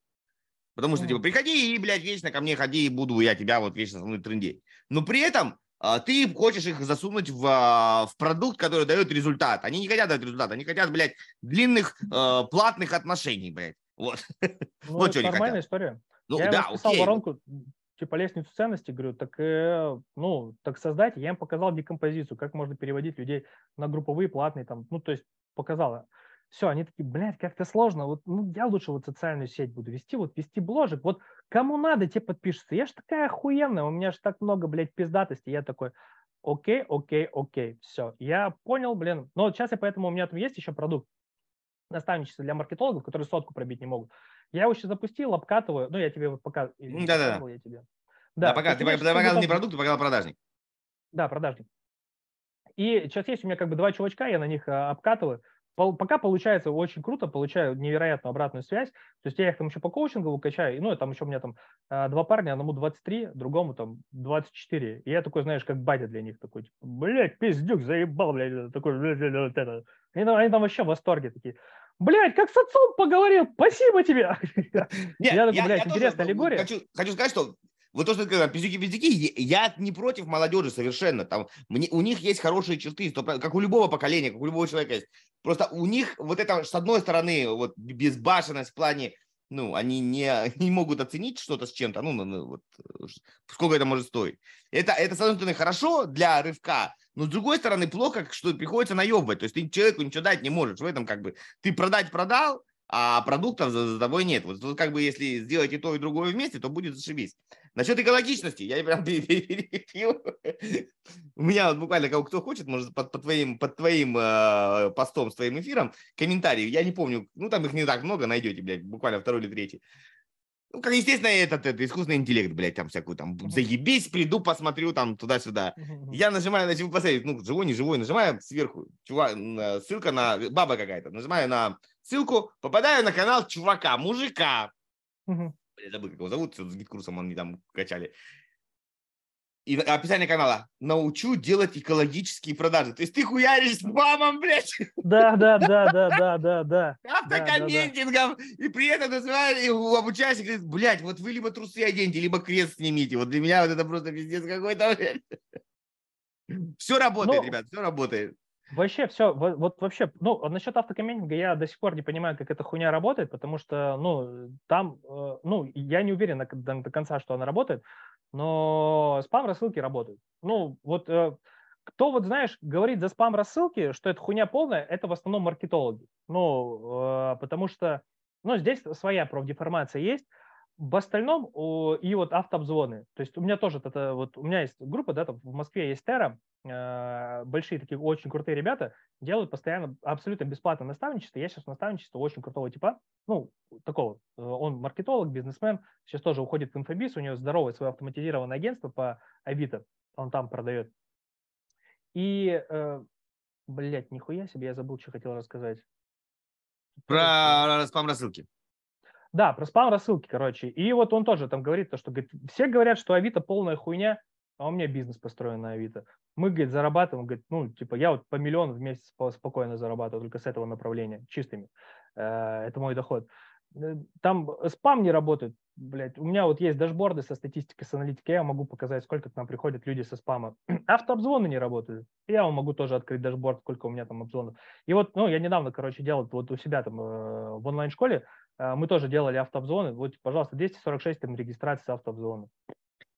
Потому что, типа, приходи и, блядь, вечно ко мне ходи, и буду я тебя вот вечно со мной трындеть. Но при этом э, ты хочешь их засунуть в, э, в продукт, который дает результат. Они не хотят дать результат, они хотят, блядь, длинных э, платных отношений, блядь. Вот. Ну, вот что они хотят. история. Ну, я да, окей. воронку типа лестницу ценностей, говорю, так, э, ну, так создать, я им показал декомпозицию, как можно переводить людей на групповые, платные, там, ну, то есть показала. Все, они такие, блядь, как-то сложно, вот, ну, я лучше вот социальную сеть буду вести, вот вести бложек, вот кому надо, те подпишутся. Я ж такая охуенная, у меня ж так много, блядь, пиздатости, я такой, окей, окей, окей, все, я понял, блин, но сейчас я поэтому, у меня там есть еще продукт, наставничество для маркетологов, которые сотку пробить не могут. Я его сейчас запустил, обкатываю. Ну, я тебе вот пока... Да-да-да. Я тебе. Да, да пока, ты, ты показал не продукт, ты показал продажник. Да, продажник. И сейчас есть у меня как бы два чувачка, я на них а, обкатываю. Пока получается очень круто, получаю невероятную обратную связь. То есть я их там еще по коучингу качаю. Ну, и там еще у меня там а, два парня, одному 23, другому там 24. И я такой, знаешь, как батя для них такой, типа, блядь, пиздюк, заебал, блядь, такой, блядь, вот это. Они, они там вообще в восторге такие. Блядь, как с отцом поговорил, спасибо тебе. Нет, я такой, блядь, интересная аллегория. Хочу, хочу сказать, что вот то, что ты сказал, пиздюки-пиздюки, я не против молодежи совершенно. Там, мне, у них есть хорошие черты, как у любого поколения, как у любого человека есть. Просто у них вот это, с одной стороны, вот безбашенность в плане ну, они не, не могут оценить что-то с чем-то, ну, ну, вот, сколько это может стоить. Это, это, с одной стороны, хорошо для рывка, но с другой стороны, плохо, что приходится наебывать. То есть ты человеку ничего дать не можешь. В этом как бы ты продать продал, а продуктов за, за тобой нет. Вот как бы если сделать и то, и другое вместе, то будет зашибись. Насчет экологичности, я прям перебил. У меня вот буквально кого кто хочет, может под, под твоим, под твоим э, постом, с твоим эфиром, комментарии, я не помню, ну там их не так много, найдете, блядь, буквально второй или третий. Ну, как, естественно, этот, этот искусственный интеллект, блядь, там всякую, там, заебись, приду, посмотрю, там, туда-сюда. Я нажимаю на чего посмотреть, ну, живой, не живой, нажимаю сверху, чувак, ссылка на, баба какая-то, нажимаю на ссылку, попадаю на канал чувака, мужика. Блядь, забыл, как его зовут, с GetCourse ом они там качали и описание канала научу делать экологические продажи. То есть ты хуяришь спамом, блядь. Да, да, да, да, да, да, да. Автокомментингом. Да, да. И при этом называешь, и обучаешься, говорит, блядь, вот вы либо трусы оденьте, либо крест снимите. Вот для меня вот это просто пиздец какой-то, блядь. Все работает, ну, ребят, все работает. Вообще все, вот, вот вообще, ну, насчет автокомментинга я до сих пор не понимаю, как эта хуйня работает, потому что, ну, там, э, ну, я не уверен до, до конца, что она работает, но спам-рассылки работают. Ну, вот э, кто вот, знаешь, говорит за спам-рассылки, что это хуйня полная, это в основном маркетологи. Ну, э, потому что, ну, здесь своя профдеформация есть, в остальном и вот автообзвоны. То есть у меня тоже это вот у меня есть группа, да, там в Москве есть Терра, э, большие такие очень крутые ребята делают постоянно абсолютно бесплатное наставничество. Я сейчас наставничество очень крутого типа, ну такого. Э, он маркетолог, бизнесмен, сейчас тоже уходит в инфобиз, у него здоровое свое автоматизированное агентство по Авито, он там продает. И, э, блядь, нихуя себе, я забыл, что хотел рассказать. Про спам рассылки. Да, про спам-рассылки, короче. И вот он тоже там говорит, то, что говорит, все говорят, что Авито полная хуйня, а у меня бизнес построен на Авито. Мы, говорит, зарабатываем, говорит, ну, типа, я вот по миллиону в месяц спокойно зарабатываю только с этого направления, чистыми. Э, это мой доход. Э, там спам не работает, блядь. У меня вот есть дашборды со статистикой, с аналитикой, я могу показать, сколько к нам приходят люди со спама. Автообзвоны не работают. Я вам могу тоже открыть дашборд, сколько у меня там обзвонов. И вот, ну, я недавно, короче, делал вот у себя там э, в онлайн-школе, мы тоже делали автообзвоны. Вот, пожалуйста, 246 там регистрации автообзвона.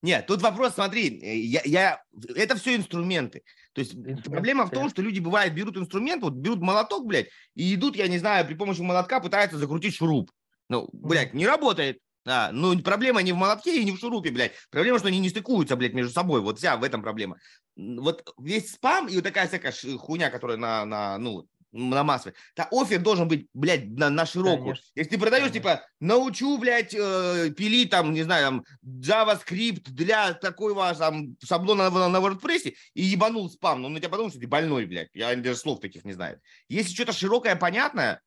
Нет, тут вопрос, смотри, э, я, я, это все инструменты. То есть Инструмент, проблема в том, что люди, бывает, берут инструмент, вот берут молоток, блядь, и идут, я не знаю, при помощи молотка пытаются закрутить шуруп. Ну, блядь, не работает. А, ну, проблема не в молотке и не в шурупе, блядь. Проблема, что они не стыкуются, блядь, между собой. Вот вся в этом проблема. Вот весь спам и вот такая всякая хуйня, которая на, на ну, на массовый. Да, офер должен быть, блядь, на, на широкую. Конечно. Если ты продаешь, Конечно. типа, научу, блядь, э, пилить, там, не знаю, там, JavaScript для такого там шаблона на, на WordPress и ебанул спам, ну, на тебя подумал, что ты больной, блядь. Я даже слов таких не знаю. Если что-то широкое, понятное,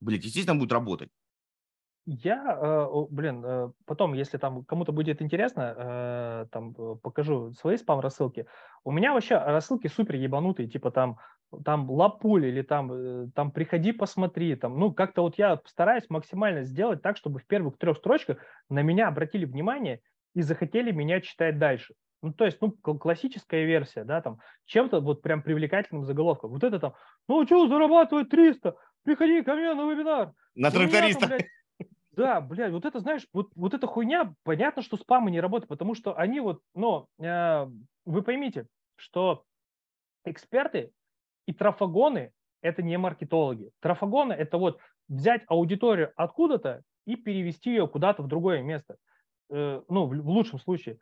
блядь, естественно, будет работать. Я, э, блин, э, потом, если там кому-то будет интересно, э, там покажу свои спам-рассылки. У меня вообще рассылки супер ебанутые, типа там, там лапуль или там, там приходи посмотри, там, ну как-то вот я стараюсь максимально сделать так, чтобы в первых трех строчках на меня обратили внимание и захотели меня читать дальше. Ну, то есть, ну, классическая версия, да, там, чем-то вот прям привлекательным заголовком. Вот это там, ну, что, зарабатывать 300, приходи ко мне на вебинар. На тракториста. Да, блядь, вот это, знаешь, вот, вот эта хуйня, понятно, что спамы не работают, потому что они вот, но э, вы поймите, что эксперты и трафагоны – это не маркетологи. Трафагоны – это вот взять аудиторию откуда-то и перевести ее куда-то в другое место. Э, ну, в, лучшем случае.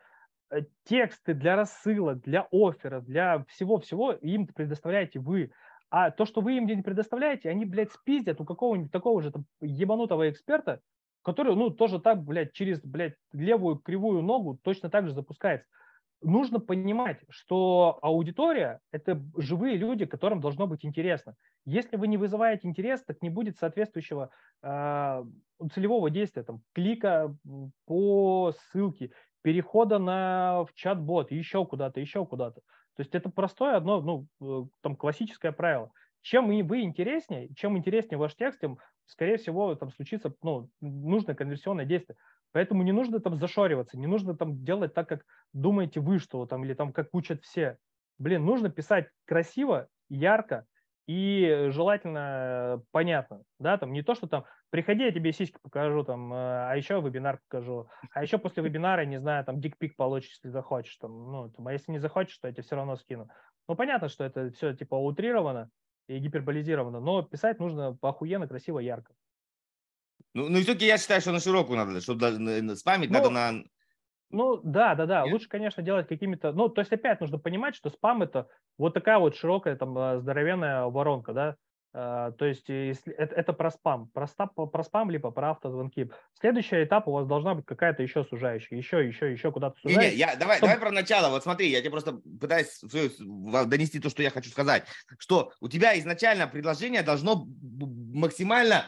Э, тексты для рассылок, для оффера, для всего-всего им предоставляете вы. А то, что вы им не предоставляете, они, блядь, спиздят у какого-нибудь такого же там, ебанутого эксперта, который, ну, тоже так, блядь, через, блядь, левую кривую ногу точно так же запускается. Нужно понимать, что аудитория – это живые люди, которым должно быть интересно. Если вы не вызываете интерес, так не будет соответствующего э, целевого действия, там, клика по ссылке, перехода на в чат-бот, еще куда-то, еще куда-то. То есть это простое одно, ну, э, там, классическое правило. Чем вы интереснее, чем интереснее ваш текст, тем скорее всего, там случится ну, нужное конверсионное действие. Поэтому не нужно там зашориваться, не нужно там делать так, как думаете вы, что там, или там как учат все. Блин, нужно писать красиво, ярко, и желательно понятно, да, там не то, что там приходи, я тебе сиськи покажу, там, э, а еще вебинар покажу, а еще после вебинара, не знаю, там, дикпик получишь, если захочешь, там, ну, там, а если не захочешь, то я тебе все равно скину. Ну, понятно, что это все, типа, утрировано и гиперболизировано, но писать нужно охуенно, красиво, ярко. Ну, ну все-таки я считаю, что на широкую надо, чтобы спамить ну, надо на... Ну, да, да, да. Нет? Лучше, конечно, делать какими-то... Ну, то есть, опять нужно понимать, что спам – это вот такая вот широкая, там, э, здоровенная воронка, да. А, то есть если это, это про спам, про, стап, про спам либо про автозвонки. Следующий этап у вас должна быть какая-то еще сужающая, еще, еще, еще куда-то сужающая. Не, не, я, давай, чтобы... давай про начало. Вот смотри, я тебе просто пытаюсь донести то, что я хочу сказать. Что у тебя изначально предложение должно максимально,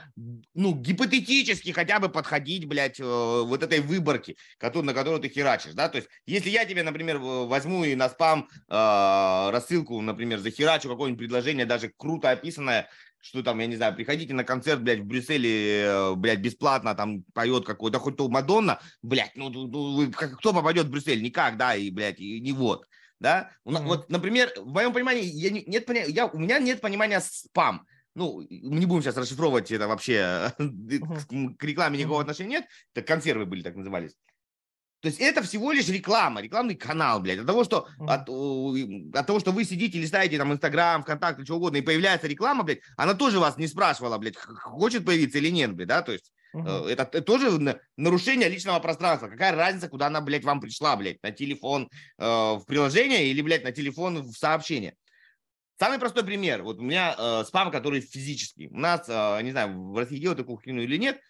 ну, гипотетически хотя бы подходить, блядь, э, вот этой выборке, который, на которую ты херачишь, да? То есть если я тебе, например, возьму и на спам э, рассылку, например, захерачу какое-нибудь предложение, даже круто описанное, что там, я не знаю, приходите на концерт, блядь, в Брюсселе, э, блядь, бесплатно, там поет какой-то, хоть то Мадонна, блядь, ну, ну кто попадет в Брюссель? Никак, да, и, блядь, и не вот, да? Mm-hmm. Вот, например, в моем понимании, я не, нет, я, у меня нет понимания спам. Ну, мы не будем сейчас расшифровывать это вообще, uh-huh. к рекламе никакого отношения нет, это консервы были, так назывались. То есть это всего лишь реклама, рекламный канал, блядь. От того, что, от, от того, что вы сидите, листаете там Инстаграм, ВКонтакте, что угодно, и появляется реклама, блядь, она тоже вас не спрашивала, блядь, хочет появиться или нет, блядь, да, то есть uh-huh. это, это тоже нарушение личного пространства. Какая разница, куда она, блядь, вам пришла, блядь, на телефон э, в приложение или, блядь, на телефон в сообщение. Самый простой пример. Вот у меня э, спам, который физический. У нас, э, не знаю, в России делают такую хрень или нет,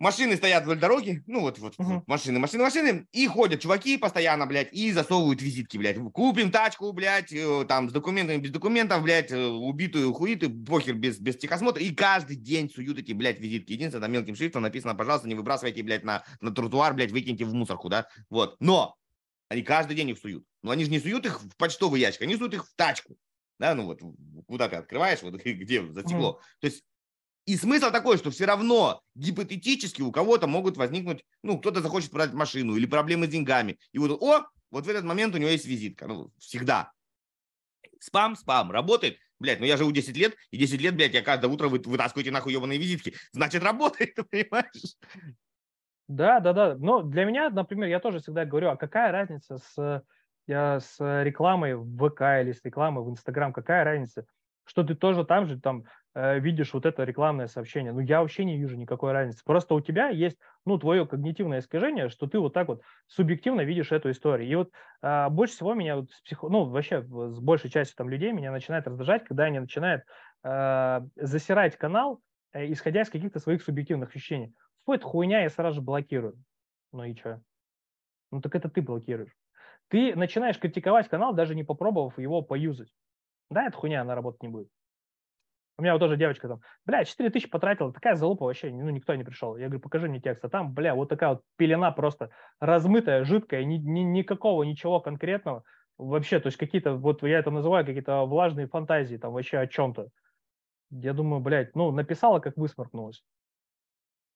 машины стоят вдоль дороги, ну вот, вот uh-huh. машины, машины, машины, и ходят чуваки постоянно, блядь, и засовывают визитки, блядь. Купим тачку, блядь, э, там, с документами, без документов, блядь, э, убитую, хуитую, похер, без, без техосмотра, и каждый день суют эти, блядь, визитки. Единственное, там мелким шрифтом написано, пожалуйста, не выбрасывайте, блядь, на, на тротуар, блядь, выкиньте в мусорку, да, вот. Но они каждый день их суют. Но они же не суют их в почтовый ящик, они суют их в тачку. Да, ну вот, куда ты открываешь, вот где за стекло. Mm. То есть и смысл такой, что все равно гипотетически у кого-то могут возникнуть, ну, кто-то захочет продать машину или проблемы с деньгами. И вот, о, вот в этот момент у него есть визитка. Ну, всегда. Спам, спам, работает. Блядь, ну я живу 10 лет, и 10 лет, блядь, я каждое утро вы, вытаскиваете нахуй ебаные визитки. Значит, работает, понимаешь? Да, да, да. Но для меня, например, я тоже всегда говорю, а какая разница с, я, с рекламой в ВК или с рекламой в Инстаграм, какая разница? Что ты тоже там же там видишь вот это рекламное сообщение. Ну, я вообще не вижу никакой разницы. Просто у тебя есть, ну, твое когнитивное искажение, что ты вот так вот субъективно видишь эту историю. И вот а, больше всего меня, вот, психо... ну, вообще с большей частью там людей меня начинает раздражать, когда они начинают а, засирать канал, а, исходя из каких-то своих субъективных ощущений. Какой-то хуйня я сразу же блокирую. Ну и что? Ну так это ты блокируешь. Ты начинаешь критиковать канал, даже не попробовав его поюзать. Да, эта хуйня, она работать не будет. У меня вот тоже девочка там, бля, 4 тысячи потратила, такая залупа вообще, ну, никто не пришел. Я говорю, покажи мне текст. А там, бля, вот такая вот пелена просто размытая, жидкая, ни, ни, никакого ничего конкретного. Вообще, то есть какие-то, вот я это называю, какие-то влажные фантазии там вообще о чем-то. Я думаю, блядь, ну, написала, как высморкнулась.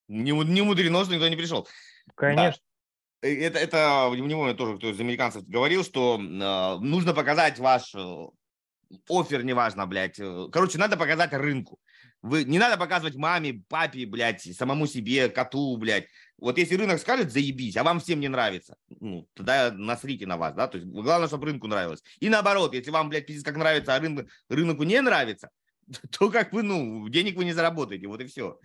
Не, не мудрено, что никто не пришел. Конечно. Да. Это, это помню тоже, кто из американцев говорил, что э, нужно показать ваш э, офер, неважно, блядь. Э, короче, надо показать рынку. Вы, не надо показывать маме, папе, блядь, самому себе, коту, блядь. Вот если рынок скажет, заебись, а вам всем не нравится, ну, тогда насрите на вас, да, то есть главное, чтобы рынку нравилось. И наоборот, если вам, блядь, пиздец как нравится, а рынку, рынку не нравится, то как вы, ну, денег вы не заработаете, вот и все.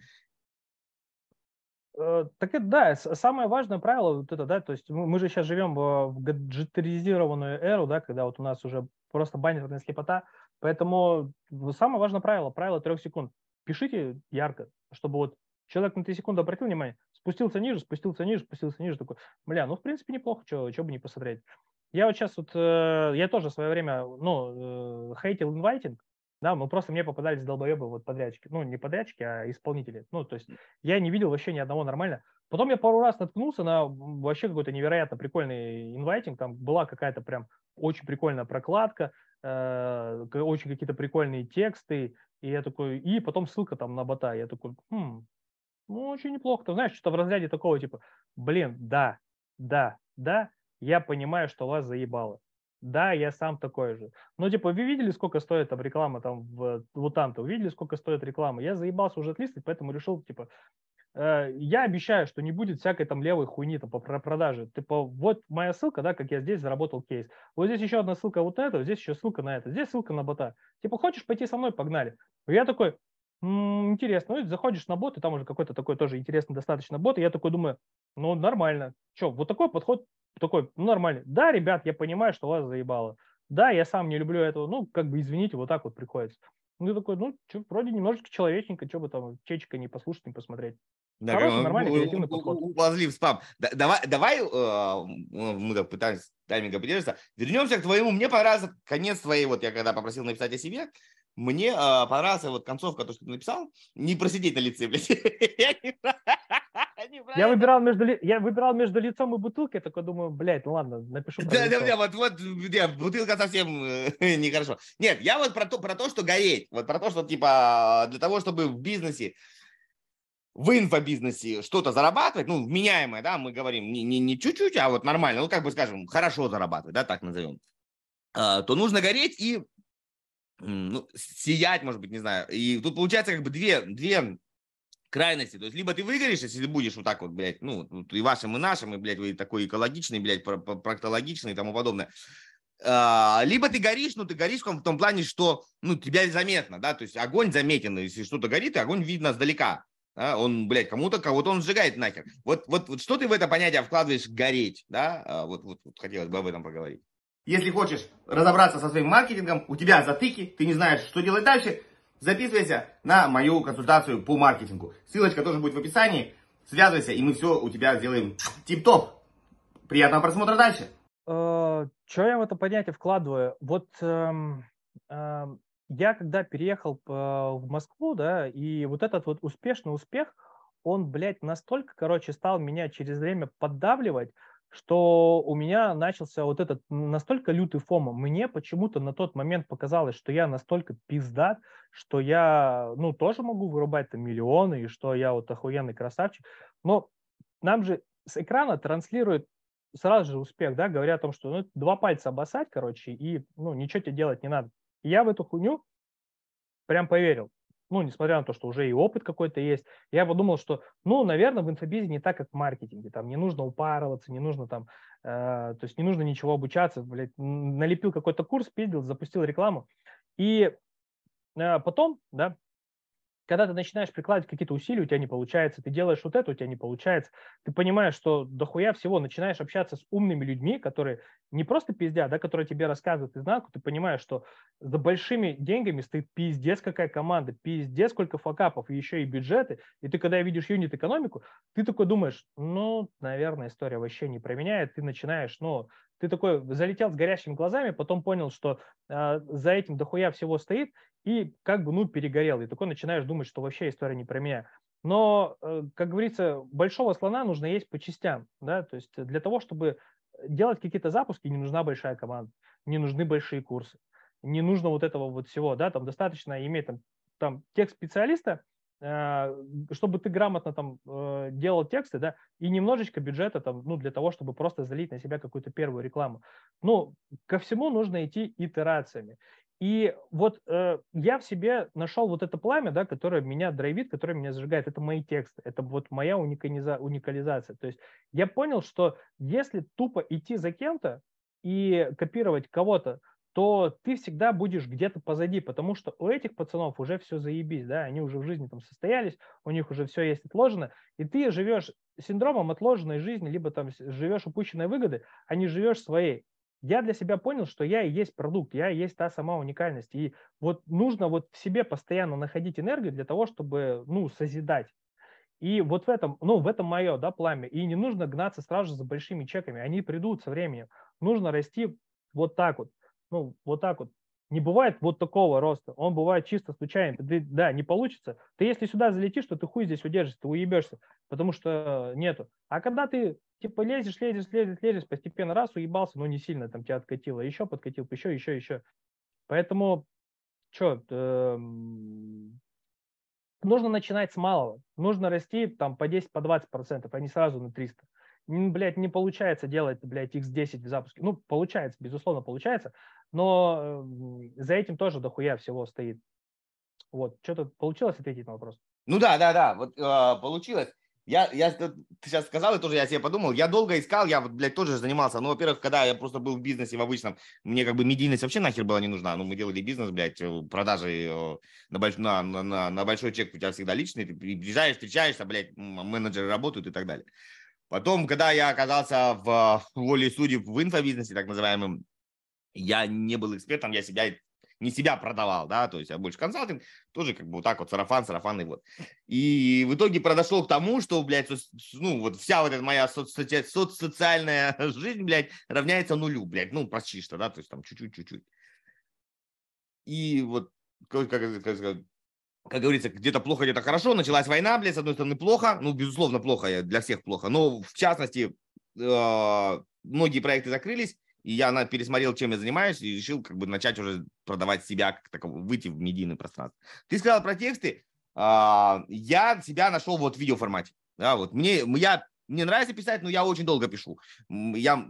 Э, так это да, самое важное правило вот это, да, то есть мы, мы же сейчас живем в гаджетеризированную эру, да, когда вот у нас уже просто баннерная слепота. Поэтому самое важное правило, правило трех секунд. Пишите ярко, чтобы вот человек на 3 секунды обратил внимание, спустился ниже, спустился ниже, спустился ниже, такой, бля, ну, в принципе, неплохо, что, бы не посмотреть. Я вот сейчас вот, э, я тоже в свое время, ну, э, хейтил инвайтинг, да, ну просто мне попадались долбоебы вот подрядчики, ну не подрядчики, а исполнители. Ну то есть я не видел вообще ни одного нормально. Потом я пару раз наткнулся на вообще какой-то невероятно прикольный инвайтинг, там была какая-то прям очень прикольная прокладка, э, очень какие-то прикольные тексты, и я такой, и потом ссылка там на бота, я такой, хм, ну очень неплохо, ты знаешь, что-то в разряде такого типа, блин, да, да, да, я понимаю, что вас заебало. Да, я сам такой же. Ну, типа, вы видели, сколько стоит там реклама там в Вутанте? Увидели, сколько стоит реклама? Я заебался уже отлистать, поэтому решил, типа, я обещаю, что не будет всякой там левой хуйни там по продаже. Типа, вот моя ссылка, да, как я здесь заработал кейс. Вот здесь еще одна ссылка вот на это, здесь еще ссылка на это, здесь ссылка на бота. Типа, хочешь пойти со мной? Погнали. Я такой, м-м, интересно. Ну, заходишь на бот, и там уже какой-то такой тоже интересный достаточно бот, и я такой думаю, ну, нормально. Че, вот такой подход такой, ну, нормально. Да, ребят, я понимаю, что вас заебало. Да, я сам не люблю этого. Ну, как бы, извините, вот так вот приходится. Ну, такой, ну, чё, вроде немножечко человечненько, что бы там, чечка не послушать, не посмотреть. Да, Хороший, нормальный, креативный подход. Уползли в спам. Да, давай, давай э, мы так пытаемся тайминга придерживаться. Вернемся к твоему. Мне понравился конец твоей, вот я когда попросил написать о себе, мне э, понравился вот концовка, то, что ты написал. Не просидеть на лице, блядь. Я выбирал между, я выбирал между лицом и бутылкой, только думаю, блядь, ну ладно, напишу Да, да, да, вот, вот, нет, бутылка совсем э, нехорошо. Нет, я вот про то, про то, что гореть, вот про то, что, типа, для того, чтобы в бизнесе, в инфобизнесе что-то зарабатывать, ну, вменяемое, да, мы говорим, не, не, не чуть-чуть, а вот нормально, ну, как бы скажем, хорошо зарабатывать, да, так назовем, а, то нужно гореть и ну, сиять, может быть, не знаю. И тут получается как бы две, две крайности. То есть, либо ты выгоришь, если ты будешь вот так вот, блядь, ну, и вашим, и нашим, и, блядь, вы такой экологичный, блядь, проктологичный и тому подобное. А, либо ты горишь, ну, ты горишь в том плане, что, ну, тебя заметно, да, то есть огонь заметен, если что-то горит, и огонь видно сдалека. Да? Он, блядь, кому-то, кого-то он сжигает нахер. Вот, вот, вот что ты в это понятие вкладываешь гореть, да? А, вот, вот, вот хотелось бы об этом поговорить. Если хочешь разобраться со своим маркетингом, у тебя затыки, ты не знаешь, что делать дальше, записывайся на мою консультацию по маркетингу. Ссылочка тоже будет в описании. Связывайся, и мы все у тебя сделаем тип-топ. Приятного просмотра дальше. Э, что я в это понятие вкладываю? Вот эм, эм, я когда переехал э, в Москву, да, и вот этот вот успешный успех, он, блядь, настолько, короче, стал меня через время поддавливать, что у меня начался вот этот настолько лютый фома. Мне почему-то на тот момент показалось, что я настолько пиздат, что я, ну, тоже могу вырубать там миллионы, и что я вот охуенный красавчик. Но нам же с экрана транслирует сразу же успех, да, говоря о том, что ну, два пальца обоссать, короче, и, ну, ничего тебе делать не надо. Я в эту хуйню прям поверил. Ну, несмотря на то, что уже и опыт какой-то есть, я подумал, что, ну, наверное, в инфобизе не так, как в маркетинге, там не нужно упарываться, не нужно там, э, то есть не нужно ничего обучаться, блядь, налепил какой-то курс, пиздил, запустил рекламу, и э, потом, да, когда ты начинаешь прикладывать какие-то усилия, у тебя не получается, ты делаешь вот это, у тебя не получается, ты понимаешь, что дохуя всего, начинаешь общаться с умными людьми, которые не просто пиздят, да, которые тебе рассказывают изнанку, ты понимаешь, что за большими деньгами стоит пиздец какая команда, пиздец сколько факапов, и еще и бюджеты, и ты когда видишь юнит-экономику, ты такой думаешь, ну, наверное, история вообще не про меня, и ты начинаешь, ну, ты такой залетел с горящими глазами, потом понял, что э, за этим дохуя всего стоит, и как бы, ну, перегорел. И такой начинаешь думать, что вообще история не про меня. Но, э, как говорится, большого слона нужно есть по частям, да, то есть для того, чтобы делать какие-то запуски, не нужна большая команда, не нужны большие курсы, не нужно вот этого вот всего, да, там достаточно иметь там, там текст специалиста, э, чтобы ты грамотно там э, делал тексты, да, и немножечко бюджета там, ну, для того, чтобы просто залить на себя какую-то первую рекламу. Ну, ко всему нужно идти итерациями. И вот э, я в себе нашел вот это пламя, да, которое меня драйвит, которое меня зажигает. Это мои тексты, это вот моя уникализа, уникализация. То есть я понял, что если тупо идти за кем-то и копировать кого-то, то ты всегда будешь где-то позади, потому что у этих пацанов уже все заебись, да, они уже в жизни там состоялись, у них уже все есть отложено, и ты живешь синдромом отложенной жизни, либо там живешь упущенной выгоды, а не живешь своей я для себя понял, что я и есть продукт, я и есть та сама уникальность. И вот нужно вот в себе постоянно находить энергию для того, чтобы, ну, созидать. И вот в этом, ну, в этом мое, да, пламя. И не нужно гнаться сразу же за большими чеками, они придут со временем. Нужно расти вот так вот, ну, вот так вот. Не бывает вот такого роста, он бывает чисто случайно. Ты, да, не получится. Ты если сюда залетишь, то ты хуй здесь удержишься, ты уебешься, потому что нету. А когда ты типа лезешь, лезешь, лезешь, лезешь, постепенно раз уебался, но не сильно там тебя откатило, еще подкатил, еще, еще, еще. Поэтому, что, э, нужно начинать с малого. Нужно расти там по 10, по 20 процентов, а не сразу на 300. блядь, не получается делать, блядь, X10 в запуске. Ну, получается, безусловно, получается, но за этим тоже дохуя всего стоит. Вот, что-то получилось ответить на вопрос? Ну да, да, да, вот э, получилось. Я, я, ты сейчас сказал, и тоже я себе подумал, я долго искал, я вот, блядь, тоже занимался. Ну, во-первых, когда я просто был в бизнесе в обычном, мне как бы медийность вообще нахер была не нужна. Ну, мы делали бизнес, блядь, э, продажи э, на, больш... на, на, на большой чек у тебя всегда личный, ты приезжаешь, встречаешься, блядь, менеджеры работают и так далее. Потом, когда я оказался в воле судеб в инфобизнесе, так называемым, я не был экспертом, я себя не себя продавал, да, то есть я больше консалтинг, тоже как бы вот так вот сарафан, сарафан и вот. И в итоге подошел к тому, что, блядь, ну вот вся вот эта моя соцсоци... социальная жизнь, блядь, равняется нулю, блядь, ну почти что, да, то есть там чуть-чуть, чуть-чуть. И вот, как, как, как, как говорится, где-то плохо, где-то хорошо, началась война, блядь, с одной стороны плохо, ну, безусловно, плохо, для всех плохо, но в частности, э, многие проекты закрылись, и я на, пересмотрел, чем я занимаюсь, и решил как бы начать уже продавать себя, как такого, выйти в медийное пространство. Ты сказал про тексты. А, я себя нашел вот в видеоформате. Да, вот мне, я, мне нравится писать, но я очень долго пишу. Я,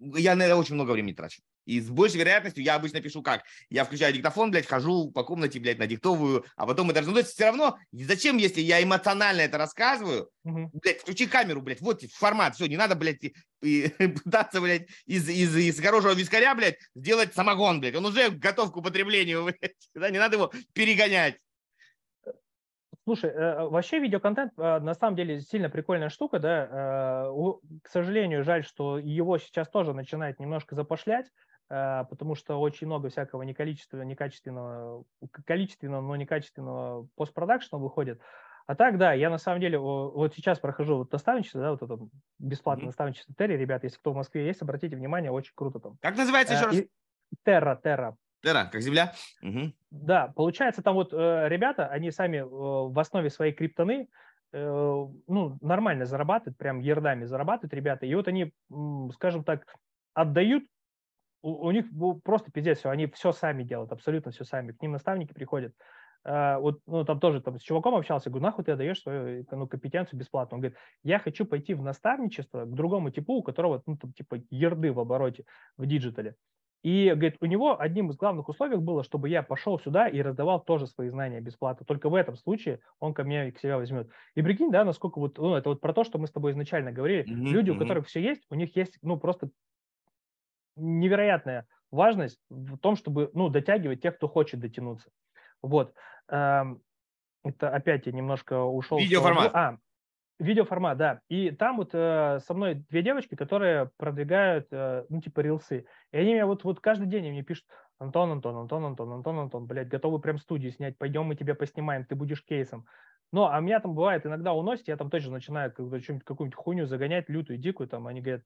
я на очень много времени трачу. И с большей вероятностью я обычно пишу как? Я включаю диктофон, блядь, хожу по комнате, блядь, надиктовываю, а потом это... Ну, то есть все равно, зачем, если я эмоционально это рассказываю, угу. блядь, включи камеру, блядь, вот формат, все, не надо, блядь, и, и, пытаться, блядь, из, из, из хорошего вискаря, блядь, сделать самогон, блядь, он уже готов к употреблению, блядь, да, не надо его перегонять. Слушай, э, вообще видеоконтент э, на самом деле сильно прикольная штука, да. Э, к сожалению, жаль, что его сейчас тоже начинает немножко запошлять, Э, потому что очень много всякого неколичественного, некачественного, количественного, но некачественного постпродакшена выходит. А так, да, я на самом деле вот сейчас прохожу вот наставничество, да, вот это бесплатное mm-hmm. наставничество Терри, ребят, если кто в Москве есть, обратите внимание, очень круто там. Как называется еще раз? Терра, Терра. Терра, как земля? Угу. Да, получается, там вот э, ребята, они сами э, в основе своей криптоны э, ну, нормально зарабатывают, прям ердами зарабатывают ребята, и вот они, скажем так, отдают у, у них просто пиздец все, они все сами делают, абсолютно все сами. К ним наставники приходят. Э, вот, ну, там тоже там, с чуваком общался, говорю, нахуй ты отдаешь свою ну, компетенцию бесплатно? Он говорит, я хочу пойти в наставничество к другому типу, у которого, ну, там, типа, ярды в обороте в digital е. И, говорит, у него одним из главных условий было, чтобы я пошел сюда и раздавал тоже свои знания бесплатно. Только в этом случае он ко мне к себе возьмет. И прикинь, да, насколько вот, ну, это вот про то, что мы с тобой изначально говорили. Mm-hmm. Люди, у которых все есть, у них есть, ну, просто невероятная важность в том, чтобы ну, дотягивать тех, кто хочет дотянуться. Вот. Эм, это опять я немножко ушел. Видеоформат. А, видеоформат, да. И там вот э, со мной две девочки, которые продвигают, э, ну, типа, рилсы. И они мне вот, вот каждый день мне пишут, Антон, Антон, Антон, Антон, Антон, Антон, блядь, готовы прям студию снять, пойдем мы тебя поснимаем, ты будешь кейсом. Ну, а меня там бывает иногда уносит, я там точно начинаю какую-нибудь хуйню загонять, лютую, дикую, там, они говорят,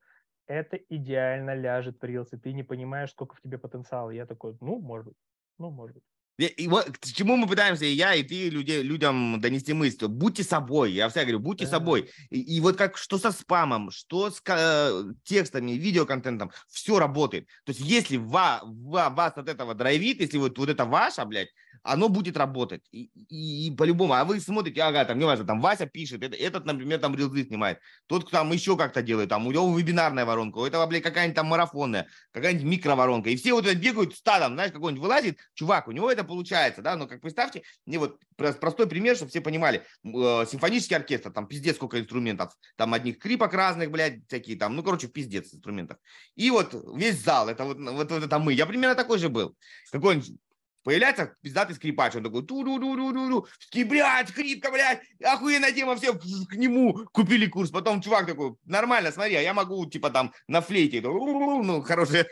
это идеально ляжет в рилсы, ты не понимаешь, сколько в тебе потенциала. Я такой, ну, может быть, ну, может быть. И, вот к чему мы пытаемся, и я, и ты люди, людям донести мысль. Будьте собой. Я всегда говорю, будьте да. собой. И, и вот как что со спамом, что с э, текстами, видеоконтентом, все работает. То есть если ва, ва, вас от этого драйвит, если вот, вот это ваше, блядь, оно будет работать. И, и, и по-любому. А вы смотрите, ага, там, неважно, там Вася пишет, это, этот, например, там рилзы снимает, тот там еще как-то делает, там у него вебинарная воронка, у этого, блядь, какая-нибудь там марафонная, какая-нибудь микроворонка. И все вот это бегают стадом, знаешь, какой-нибудь вылазит, чувак, у него это получается, да, но как представьте, мне вот простой пример, чтобы все понимали, э, симфонический оркестр, там пиздец сколько инструментов, там одних крипок разных, блядь, всякие там, ну, короче, пиздец инструментов. И вот весь зал, это вот, вот, вот это мы, я примерно такой же был. Какой-нибудь Появляется пиздатый скрипач, он такой ту ду ду ду ду ду такие, блядь, скрипка, блядь, охуенная тема, все к нему купили курс. Потом чувак такой, нормально, смотри, а я могу, типа, там, на флейте, ну, хороший,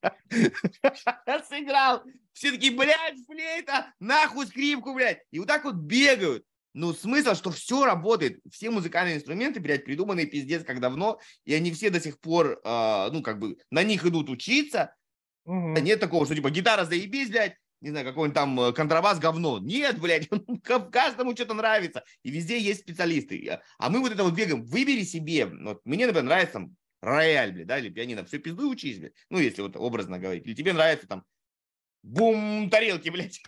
сыграл. Все такие, блядь, флейта, нахуй скрипку, блядь. И вот так вот бегают. Ну, смысл, что все работает. Все музыкальные инструменты, блядь, придуманные пиздец как давно, и они все до сих пор, э, ну, как бы, на них идут учиться. Угу. Нет такого, что, типа, гитара заебись, блядь, не знаю, какой-нибудь там э, контрабас говно. Нет, блядь, каждому что-то нравится. И везде есть специалисты. А мы вот это вот бегаем. Выбери себе. Вот мне, например, нравится там рояль, блядь, да, или пианино. Все пизду учись, блядь. Ну, если вот образно говорить. Или тебе нравится там бум, тарелки, блядь.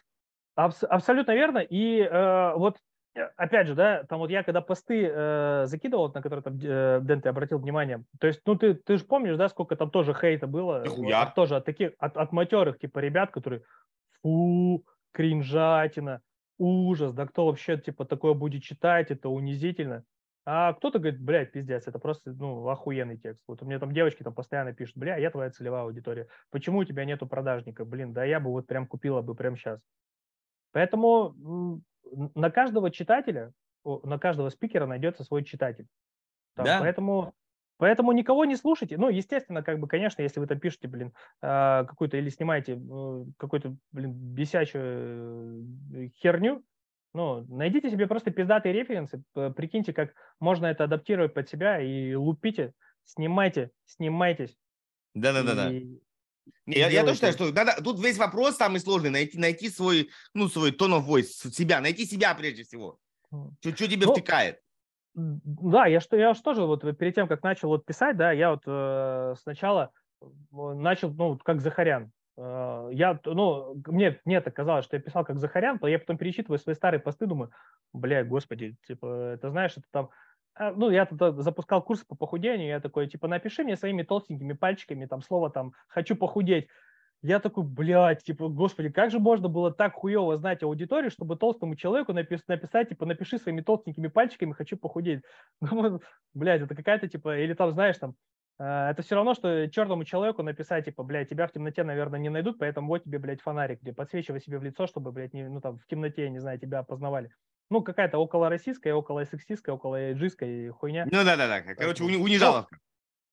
Абс- абсолютно верно. И э, вот опять же, да, там вот я когда посты э, закидывал, на которые там э, Дэн, ты обратил внимание, то есть, ну, ты, ты же помнишь, да, сколько там тоже хейта было? Вот, тоже от таких, от, от матерых, типа, ребят, которые, фу, кринжатина, ужас, да кто вообще, типа, такое будет читать, это унизительно. А кто-то говорит, блядь, пиздец, это просто, ну, охуенный текст. Вот у меня там девочки там постоянно пишут, бля, я твоя целевая аудитория. Почему у тебя нету продажника? Блин, да я бы вот прям купила бы прямо сейчас. Поэтому на каждого читателя, на каждого спикера найдется свой читатель. Там, да. Поэтому, поэтому никого не слушайте. Ну, естественно, как бы, конечно, если вы там пишете, блин, а, какую-то или снимаете э, какую-то, блин, бесячую э, херню, ну, найдите себе просто пиздатые референсы, прикиньте, как можно это адаптировать под себя и лупите, снимайте, снимайтесь. Да-да-да. Не, я, я тоже считаю, что надо, тут весь вопрос самый сложный, найти, найти свой, ну, свой tone of voice, себя, найти себя прежде всего. Что тебе ну, втекает? Да, я что, я тоже вот перед тем, как начал вот писать, да, я вот э, сначала э, начал, ну, как Захарян. Э, я, ну, мне, мне так казалось, что я писал как Захарян, то я потом перечитываю свои старые посты, думаю, бля, господи, типа, это знаешь, это там ну, я тут запускал курсы по похудению, я такой, типа, напиши мне своими толстенькими пальчиками там слово там «хочу похудеть». Я такой, блядь, типа, господи, как же можно было так хуево знать аудиторию, чтобы толстому человеку напис- написать, типа, напиши своими толстенькими пальчиками «хочу похудеть». Ну, блядь, это какая-то, типа, или там, знаешь, там, э, это все равно, что черному человеку написать, типа, блядь, тебя в темноте, наверное, не найдут, поэтому вот тебе, блядь, фонарик, где подсвечивай себе в лицо, чтобы, блядь, не, ну, там, в темноте, не знаю, тебя опознавали ну, какая-то около российская, около сексистская, около эйджистская хуйня. Ну да-да-да, короче, уни- унижаловка.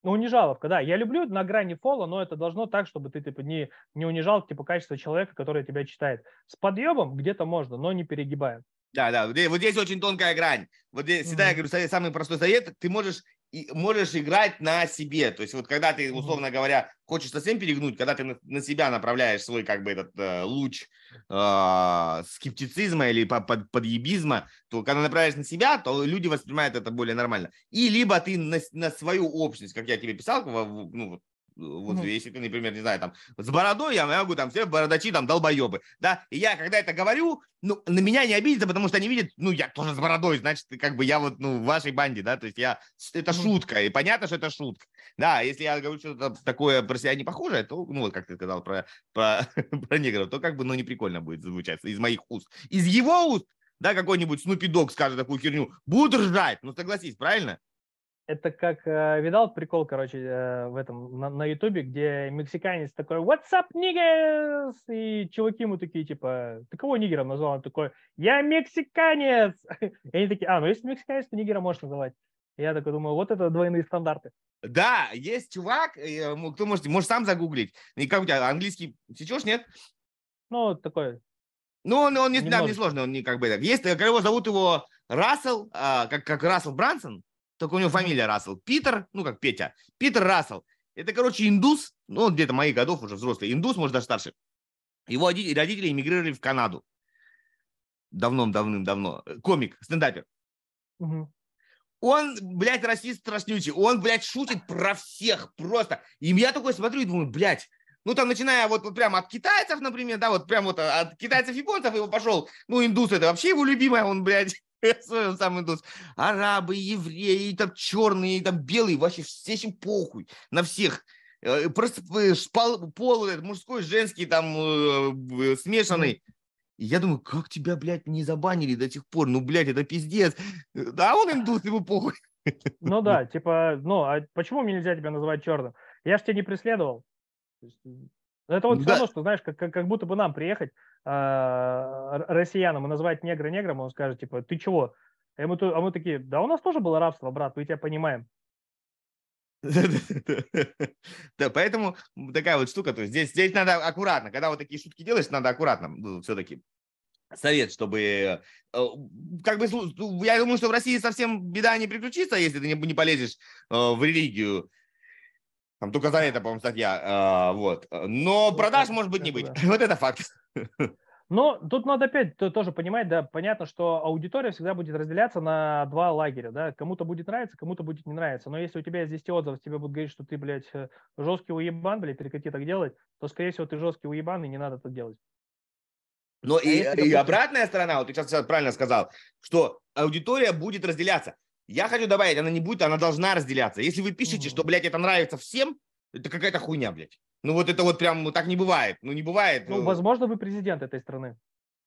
Ну, унижаловка, да. Я люблю на грани фола, но это должно так, чтобы ты типа не, не унижал типа качество человека, который тебя читает. С подъемом где-то можно, но не перегибая. Да, да, вот здесь очень тонкая грань. Вот здесь, всегда mm-hmm. я говорю, самый простой совет, ты можешь и можешь играть на себе. То есть вот когда ты, условно говоря, хочешь совсем перегнуть, когда ты на, себя направляешь свой как бы этот э, луч э, скептицизма или под, под, подъебизма, то когда направляешь на себя, то люди воспринимают это более нормально. И либо ты на, на свою общность, как я тебе писал, ну, вот mm-hmm. если ты, например, не знаю, там, с бородой, я могу там все бородачи, там, долбоебы, да, и я, когда это говорю, ну, на меня не обидится, потому что они видят, ну, я тоже с бородой, значит, как бы я вот, ну, в вашей банде, да, то есть я, это шутка, и понятно, что это шутка, да, если я говорю что-то такое про себя не похожее, то, ну, вот как ты сказал про, про, про негров, то как бы, ну, не прикольно будет звучать из моих уст. Из его уст, да, какой-нибудь Снупи Дог скажет такую херню, будут ржать, ну, согласись, правильно? Это как э, видал прикол, короче, э, в этом на, Ютубе, где мексиканец такой "What's up, niggas?" и чуваки ему такие типа, ты кого нигером назвал? Он такой, я мексиканец. И они такие, а, ну если мексиканец, то нигера можешь называть. Я такой думаю, вот это двойные стандарты. Да, есть чувак, э, кто может, может сам загуглить. И как у тебя английский сечешь, нет? Ну, такой. Ну, он, он не, да, не сложный, он не как бы так. Есть, как его зовут его Рассел, а, как, как Рассел Брансон, только у него фамилия Рассел. Питер, ну как Петя, Питер Рассел. Это, короче, индус, ну он где-то моих годов уже взрослый, индус, может даже старше. Его родители эмигрировали в Канаду. Давным-давным-давно. Комик, стендапер. Угу. Он, блядь, расист страшнючий. Он, блядь, шутит про всех просто. И я такой смотрю и думаю, блядь, ну, там, начиная вот, вот прямо от китайцев, например, да, вот прям вот от китайцев-японцев его пошел. Ну, индус это вообще его любимый, он, блядь, сам индус. Арабы, евреи, там черные, там белые, вообще все очень похуй на всех. Э, просто пол, пол мужской, женский, там э, смешанный. И я думаю, как тебя, блядь, не забанили до сих пор? Ну, блядь, это пиздец. Да, он индус, ему похуй. Ну да, типа, ну, а почему мне нельзя тебя называть черным? Я ж тебя не преследовал. Это вот да. все равно, что, знаешь, как, как, как будто бы нам приехать э, россиянам и назвать негра негром, он скажет, типа, ты чего? А мы, а мы такие, да у нас тоже было рабство, брат, мы тебя понимаем. Да, поэтому такая вот штука, то есть здесь, здесь надо аккуратно, когда вот такие шутки делаешь, надо аккуратно ну, все-таки совет, чтобы э, как бы я думаю, что в России совсем беда не приключится, если ты не, не полезешь э, в религию. Там только за это, по-моему, статья. А, вот. Но продаж может быть не быть. Вот это факт. Но тут надо опять тоже понимать, да, понятно, что аудитория всегда будет разделяться на два лагеря, да, кому-то будет нравиться, кому-то будет не нравиться. Но если у тебя есть 10 отзывов, тебе будут говорить, что ты, блядь, э, жесткий уебан, блядь, прекрати так делать, то, скорее всего, ты жесткий уебан, и не надо так делать. Но а и, и обратная сторона, вот ты сейчас правильно сказал, что аудитория будет разделяться. Я хочу добавить, она не будет, она должна разделяться. Если вы пишете, что, блядь, это нравится всем, это какая-то хуйня, блядь. Ну вот это вот прям, ну так не бывает. Ну не бывает. Ну, возможно, вы президент этой страны.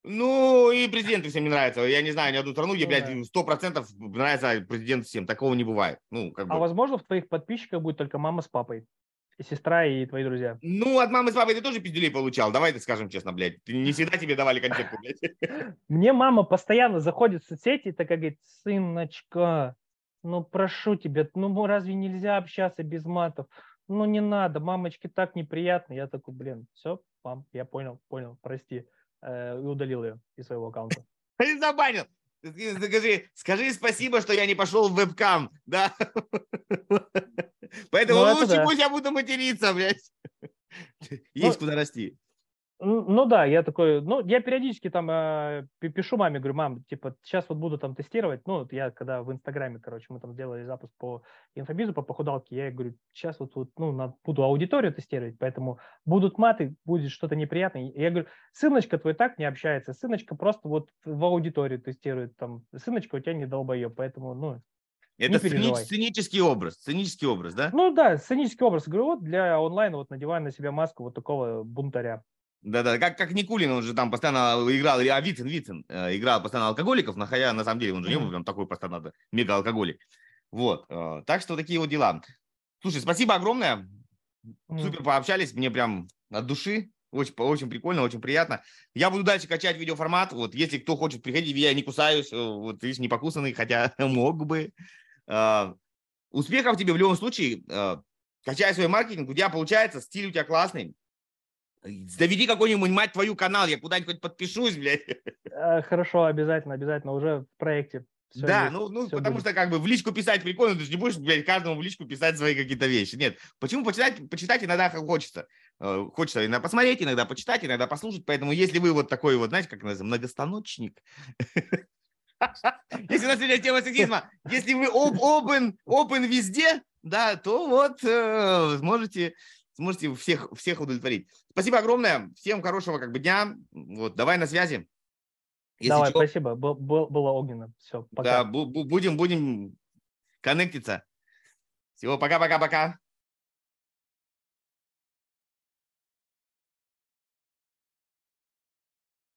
Ну, и президенту всем не нравится. Я не знаю ни одну страну, где, ну, блядь, сто процентов нравится президент всем. Такого не бывает. Ну, как а бы. возможно, в твоих подписчиках будет только мама с папой? Сестра, и твои друзья. Ну, от мамы с папой ты тоже пиздюлей получал. Давай ты скажем честно, блядь. Не всегда тебе давали конфетку, блядь. Мне мама постоянно заходит в соцсети и такая говорит, сыночка, ну прошу тебя, ну разве нельзя общаться без матов? Ну не надо, мамочке так неприятно. Я такой, блин, все, мам, я понял, понял, прости. Э, и удалил ее из своего аккаунта. И забанил. Скажи, скажи спасибо, что я не пошел в вебкам, да? Поэтому ну, лучше пусть я буду материться, блядь. Есть ну, куда расти. Ну да, я такой, ну я периодически там э, пишу маме, говорю, мам, типа сейчас вот буду там тестировать, ну вот я когда в Инстаграме, короче, мы там сделали запуск по инфобизу, по похудалке, я говорю, сейчас вот, вот ну на, буду аудиторию тестировать, поэтому будут маты, будет что-то неприятное. Я говорю, сыночка твой так не общается, сыночка просто вот в аудиторию тестирует, там, сыночка у тебя не долбоеб, поэтому, ну, это сцени- сценический образ, сценический образ, да? Ну да, сценический образ. Говорю, вот для онлайна вот надеваю на себя маску вот такого бунтаря. Да-да, как, как Никулин, он же там постоянно играл, а Вицин, Вицин, э, играл постоянно алкоголиков, находя, на самом деле, он же не был прям такой постоянно мега-алкоголик. Вот, э, так что такие вот дела. Слушай, спасибо огромное, супер пообщались, мне прям от души, очень, очень прикольно, очень приятно. Я буду дальше качать видеоформат. Вот если кто хочет приходить, я не кусаюсь, э, вот видишь, не покусанный, хотя мог бы. Э, успехов тебе в любом случае. Э, качай свой маркетинг, у тебя получается, стиль у тебя классный. Заведи какой-нибудь, мать твою, канал, я куда-нибудь подпишусь, блядь. Э, хорошо, обязательно, обязательно, уже в проекте. Все да, есть, ну, ну потому будет. что как бы в личку писать прикольно, ты же не будешь, блядь, каждому в личку писать свои какие-то вещи. Нет, почему почитать, почитать иногда хочется. Э, хочется иногда посмотреть, иногда почитать, иногда послушать. Поэтому если вы вот такой вот, знаете, как называется, многостаночник, если у нас сегодня тема сексизма, если вы open, open везде, да, то вот э, можете сможете всех, всех удовлетворить. Спасибо огромное. Всем хорошего как бы дня. Вот, давай на связи. Если давай, чего, спасибо. Был, был, было огненно. Все, пока. Да, будем, будем коннектиться. Всего пока-пока-пока.